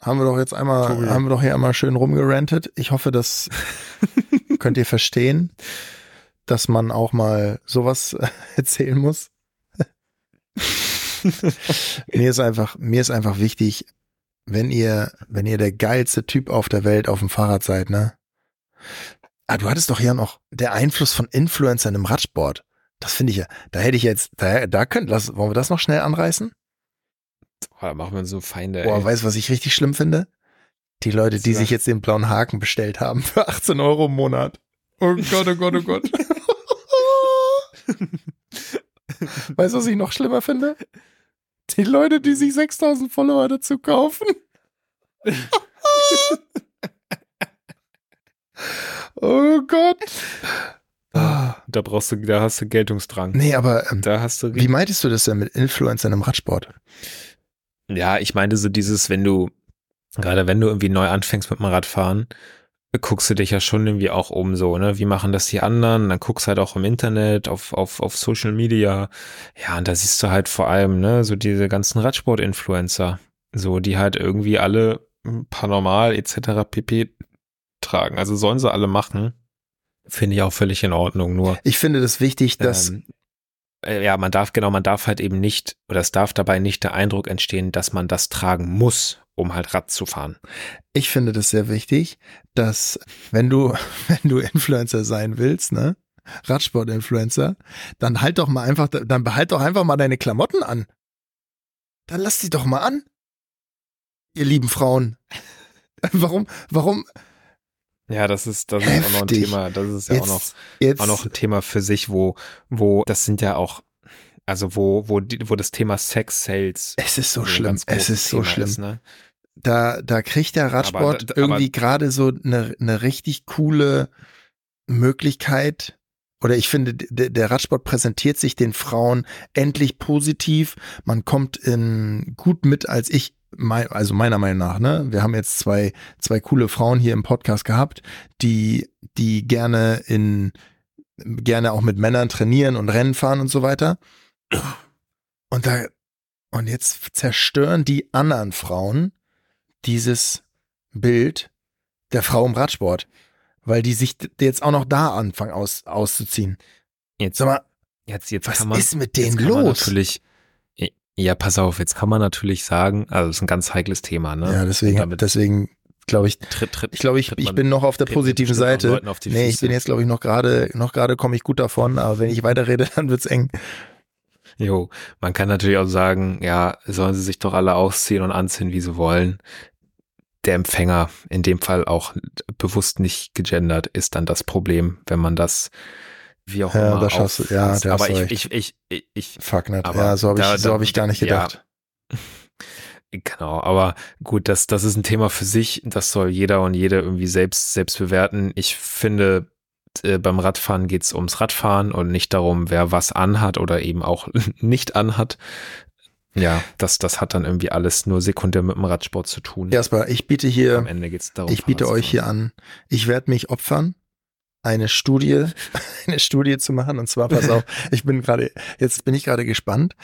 Haben wir doch jetzt einmal, Tobi. haben wir doch hier einmal schön rumgerantet. Ich hoffe, das könnt ihr verstehen, dass man auch mal sowas erzählen muss. mir ist einfach, mir ist einfach wichtig, wenn ihr, wenn ihr der geilste Typ auf der Welt auf dem Fahrrad seid, ne? Ah, du hattest doch ja noch der Einfluss von Influencern im Radsport. Das finde ich ja, da hätte ich jetzt, da, da könnt, lass, wollen wir das noch schnell anreißen? Boah, da machen wir so Feinde. Boah, ey. weißt du, was ich richtig schlimm finde? Die Leute, die sich jetzt den blauen Haken bestellt haben für 18 Euro im Monat. Oh Gott, oh Gott, oh Gott. weißt du, was ich noch schlimmer finde? Die Leute, die sich 6000 Follower dazu kaufen. Oh Gott. Da brauchst du, da hast du Geltungsdrang. Nee, aber ähm, da hast du wie meintest du das denn mit Influencern im Radsport? Ja, ich meinte so dieses, wenn du, gerade wenn du irgendwie neu anfängst mit dem Radfahren, guckst du dich ja schon irgendwie auch um so, ne? Wie machen das die anderen? Dann guckst halt auch im Internet, auf, auf, auf Social Media. Ja, und da siehst du halt vor allem, ne, so diese ganzen Radsport-Influencer. So, die halt irgendwie alle Paranormal etc. pp tragen. Also sollen sie alle machen. Finde ich auch völlig in Ordnung. Nur ich finde das wichtig, dass ähm, äh, ja, man darf genau, man darf halt eben nicht oder es darf dabei nicht der Eindruck entstehen, dass man das tragen muss, um halt Rad zu fahren. Ich finde das sehr wichtig, dass wenn du wenn du Influencer sein willst, ne? Radsport-Influencer, dann halt doch mal einfach, dann behalt doch einfach mal deine Klamotten an. Dann lass sie doch mal an. Ihr lieben Frauen. Warum, warum, ja, das ist, das ist auch noch ein Thema. Das ist ja jetzt, auch noch, jetzt. auch noch ein Thema für sich, wo, wo, das sind ja auch, also wo, wo, die, wo das Thema Sex Sales. Es ist so schlimm. Es ist so schlimm. Ist, ne? Da, da kriegt der Radsport aber, irgendwie gerade so eine, eine richtig coole Möglichkeit. Oder ich finde, der Radsport präsentiert sich den Frauen endlich positiv. Man kommt in gut mit als ich also meiner Meinung nach, ne, wir haben jetzt zwei, zwei coole Frauen hier im Podcast gehabt, die, die gerne in, gerne auch mit Männern trainieren und Rennen fahren und so weiter. Und da, und jetzt zerstören die anderen Frauen dieses Bild der Frau im Radsport, weil die sich jetzt auch noch da anfangen aus, auszuziehen. Jetzt, Sag mal, jetzt, jetzt was man, ist mit denen los? Natürlich, ja, pass auf, jetzt kann man natürlich sagen, also das ist ein ganz heikles Thema, ne? Ja, deswegen, deswegen glaube ich, tritt, tritt, ich glaube, ich, ich bin noch auf der positiven Seite. Nee, ich bin jetzt, glaube ich, noch gerade, noch gerade komme ich gut davon, aber wenn ich weiterrede, dann wird's eng. Jo, man kann natürlich auch sagen, ja, sollen sie sich doch alle ausziehen und anziehen, wie sie wollen. Der Empfänger, in dem Fall auch bewusst nicht gegendert, ist dann das Problem, wenn man das wie auch ja, immer. Das hast du, ja, der aber ich, ich, ich, ich, ich, Fuck nicht. Ja, so habe ich, so hab ich gar nicht gedacht. Ja. Genau, aber gut, das, das ist ein Thema für sich. Das soll jeder und jede irgendwie selbst, selbst bewerten. Ich finde, äh, beim Radfahren geht's ums Radfahren und nicht darum, wer was anhat oder eben auch nicht anhat. Ja, das, das hat dann irgendwie alles nur sekundär mit dem Radsport zu tun. Erstmal, ich biete hier, am Ende geht's darum, ich biete euch hier an, ich werde mich opfern eine Studie, eine Studie zu machen. Und zwar, pass auf, ich bin gerade, jetzt bin ich gerade gespannt.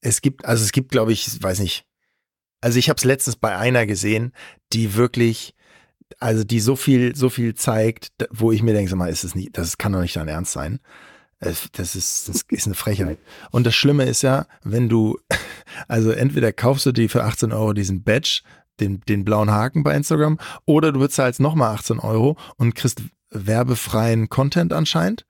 Es gibt, also es gibt, glaube ich, weiß nicht. Also ich habe es letztens bei einer gesehen, die wirklich, also die so viel, so viel zeigt, wo ich mir denke, sag mal, ist es nicht, das kann doch nicht dein Ernst sein. Das ist, das ist eine Frechheit. Und das Schlimme ist ja, wenn du, also entweder kaufst du dir für 18 Euro diesen Badge, den, den blauen Haken bei Instagram, oder du bezahlst nochmal 18 Euro und kriegst werbefreien Content anscheinend.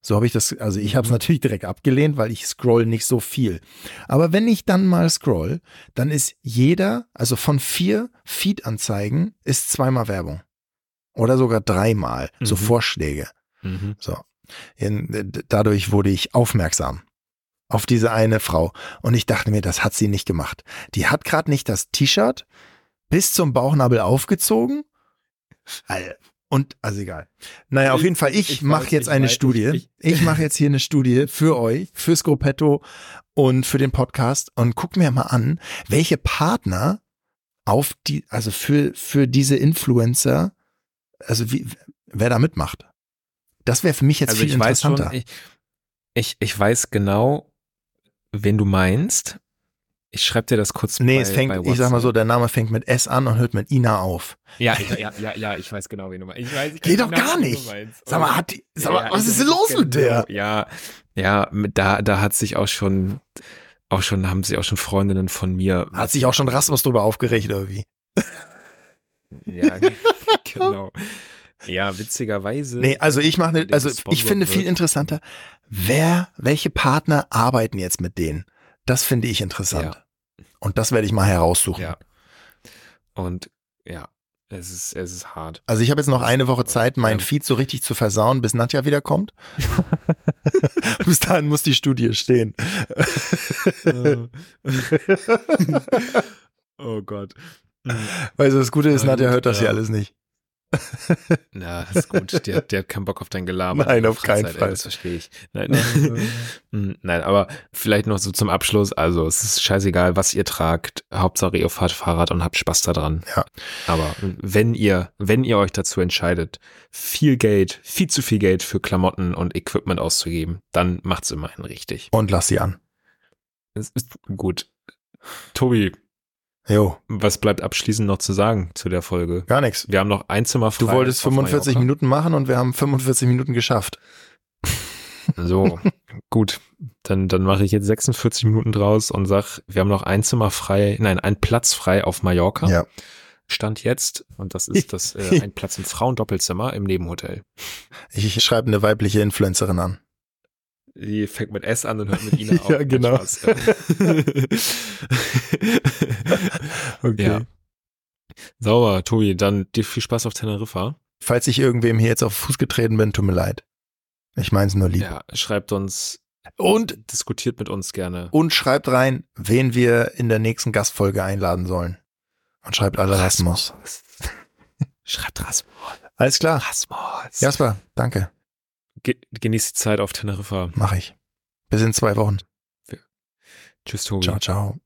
So habe ich das, also ich habe es mhm. natürlich direkt abgelehnt, weil ich scroll nicht so viel. Aber wenn ich dann mal scroll, dann ist jeder, also von vier Feed-Anzeigen ist zweimal Werbung. Oder sogar dreimal, mhm. so Vorschläge. Mhm. So. Dadurch wurde ich aufmerksam auf diese eine Frau. Und ich dachte mir, das hat sie nicht gemacht. Die hat gerade nicht das T-Shirt bis zum Bauchnabel aufgezogen. Und, also egal. Naja, auf jeden Fall, ich, ich mache jetzt eine Studie. Ich, ich, mache jetzt hier eine Studie für euch, für Scopetto und für den Podcast und guck mir mal an, welche Partner auf die, also für, für diese Influencer, also wie, wer da mitmacht. Das wäre für mich jetzt also viel interessanter. Schon, ich, ich, ich weiß genau, wen du meinst. Ich schreibe dir das kurz Nee, bei, es fängt, ich sag mal so, der Name fängt mit S an und hört mit Ina auf. Ja, ja, ja, ja, ich weiß genau, wen du meinst. Ich weiß, ich Geht doch genau, gar nicht. Sag mal, hat die, sag mal, ja, was ist denn los mit der? Ja, ja, da, da hat sich auch schon, auch schon, haben sie auch schon Freundinnen von mir. Hat sich auch schon Rasmus drüber aufgeregt, oder wie? Ja, genau. Ja, witzigerweise. Nee, also ich mache, ne, also ich finde viel interessanter, wer, welche Partner arbeiten jetzt mit denen? Das finde ich interessant. Ja. Und das werde ich mal heraussuchen. Ja. Und ja, es ist, es ist hart. Also ich habe jetzt noch eine Woche Zeit, mein ja. Feed so richtig zu versauen, bis Nadja wiederkommt. bis dahin muss die Studie stehen. oh Gott. Weißt du, das Gute ist, Nadja hört das ja alles nicht. Na, ist gut. Der, der hat keinen Bock auf dein Gelaber. Nein, auf keinen Fall. Ey, das verstehe ich. Nein, hm, nein, aber vielleicht noch so zum Abschluss. Also, es ist scheißegal, was ihr tragt. Hauptsache, ihr fahrt Fahrrad und habt Spaß daran. Ja. Aber wenn ihr, wenn ihr euch dazu entscheidet, viel Geld, viel zu viel Geld für Klamotten und Equipment auszugeben, dann macht's immerhin richtig. Und lass sie an. Es ist gut. Tobi, Jo. Was bleibt abschließend noch zu sagen zu der Folge? Gar nichts. Wir haben noch ein Zimmer frei. Du wolltest 45 Minuten machen und wir haben 45 Minuten geschafft. So, gut. Dann, dann mache ich jetzt 46 Minuten draus und sag, wir haben noch ein Zimmer frei, nein, ein Platz frei auf Mallorca. Ja. Stand jetzt, und das ist das äh, ein Platz im Frauendoppelzimmer im Nebenhotel. Ich schreibe eine weibliche Influencerin an. Die fängt mit S an und hört mit Ihnen auf. ja, genau. okay. Ja. Sauber, Tobi, dann dir viel Spaß auf Teneriffa. Falls ich irgendwem hier jetzt auf Fuß getreten bin, tut mir leid. Ich meine es nur lieb. Ja, schreibt uns und diskutiert mit uns gerne. Und schreibt rein, wen wir in der nächsten Gastfolge einladen sollen. Und schreibt alle Rasmus. Rasmus. schreibt Rasmus. Alles klar. Rasmus. Jasper, danke. Ge genieß die Zeit auf Teneriffa. Mach ich. Bis in zwei Wochen. Tschüss, Tobi. Ciao, ciao.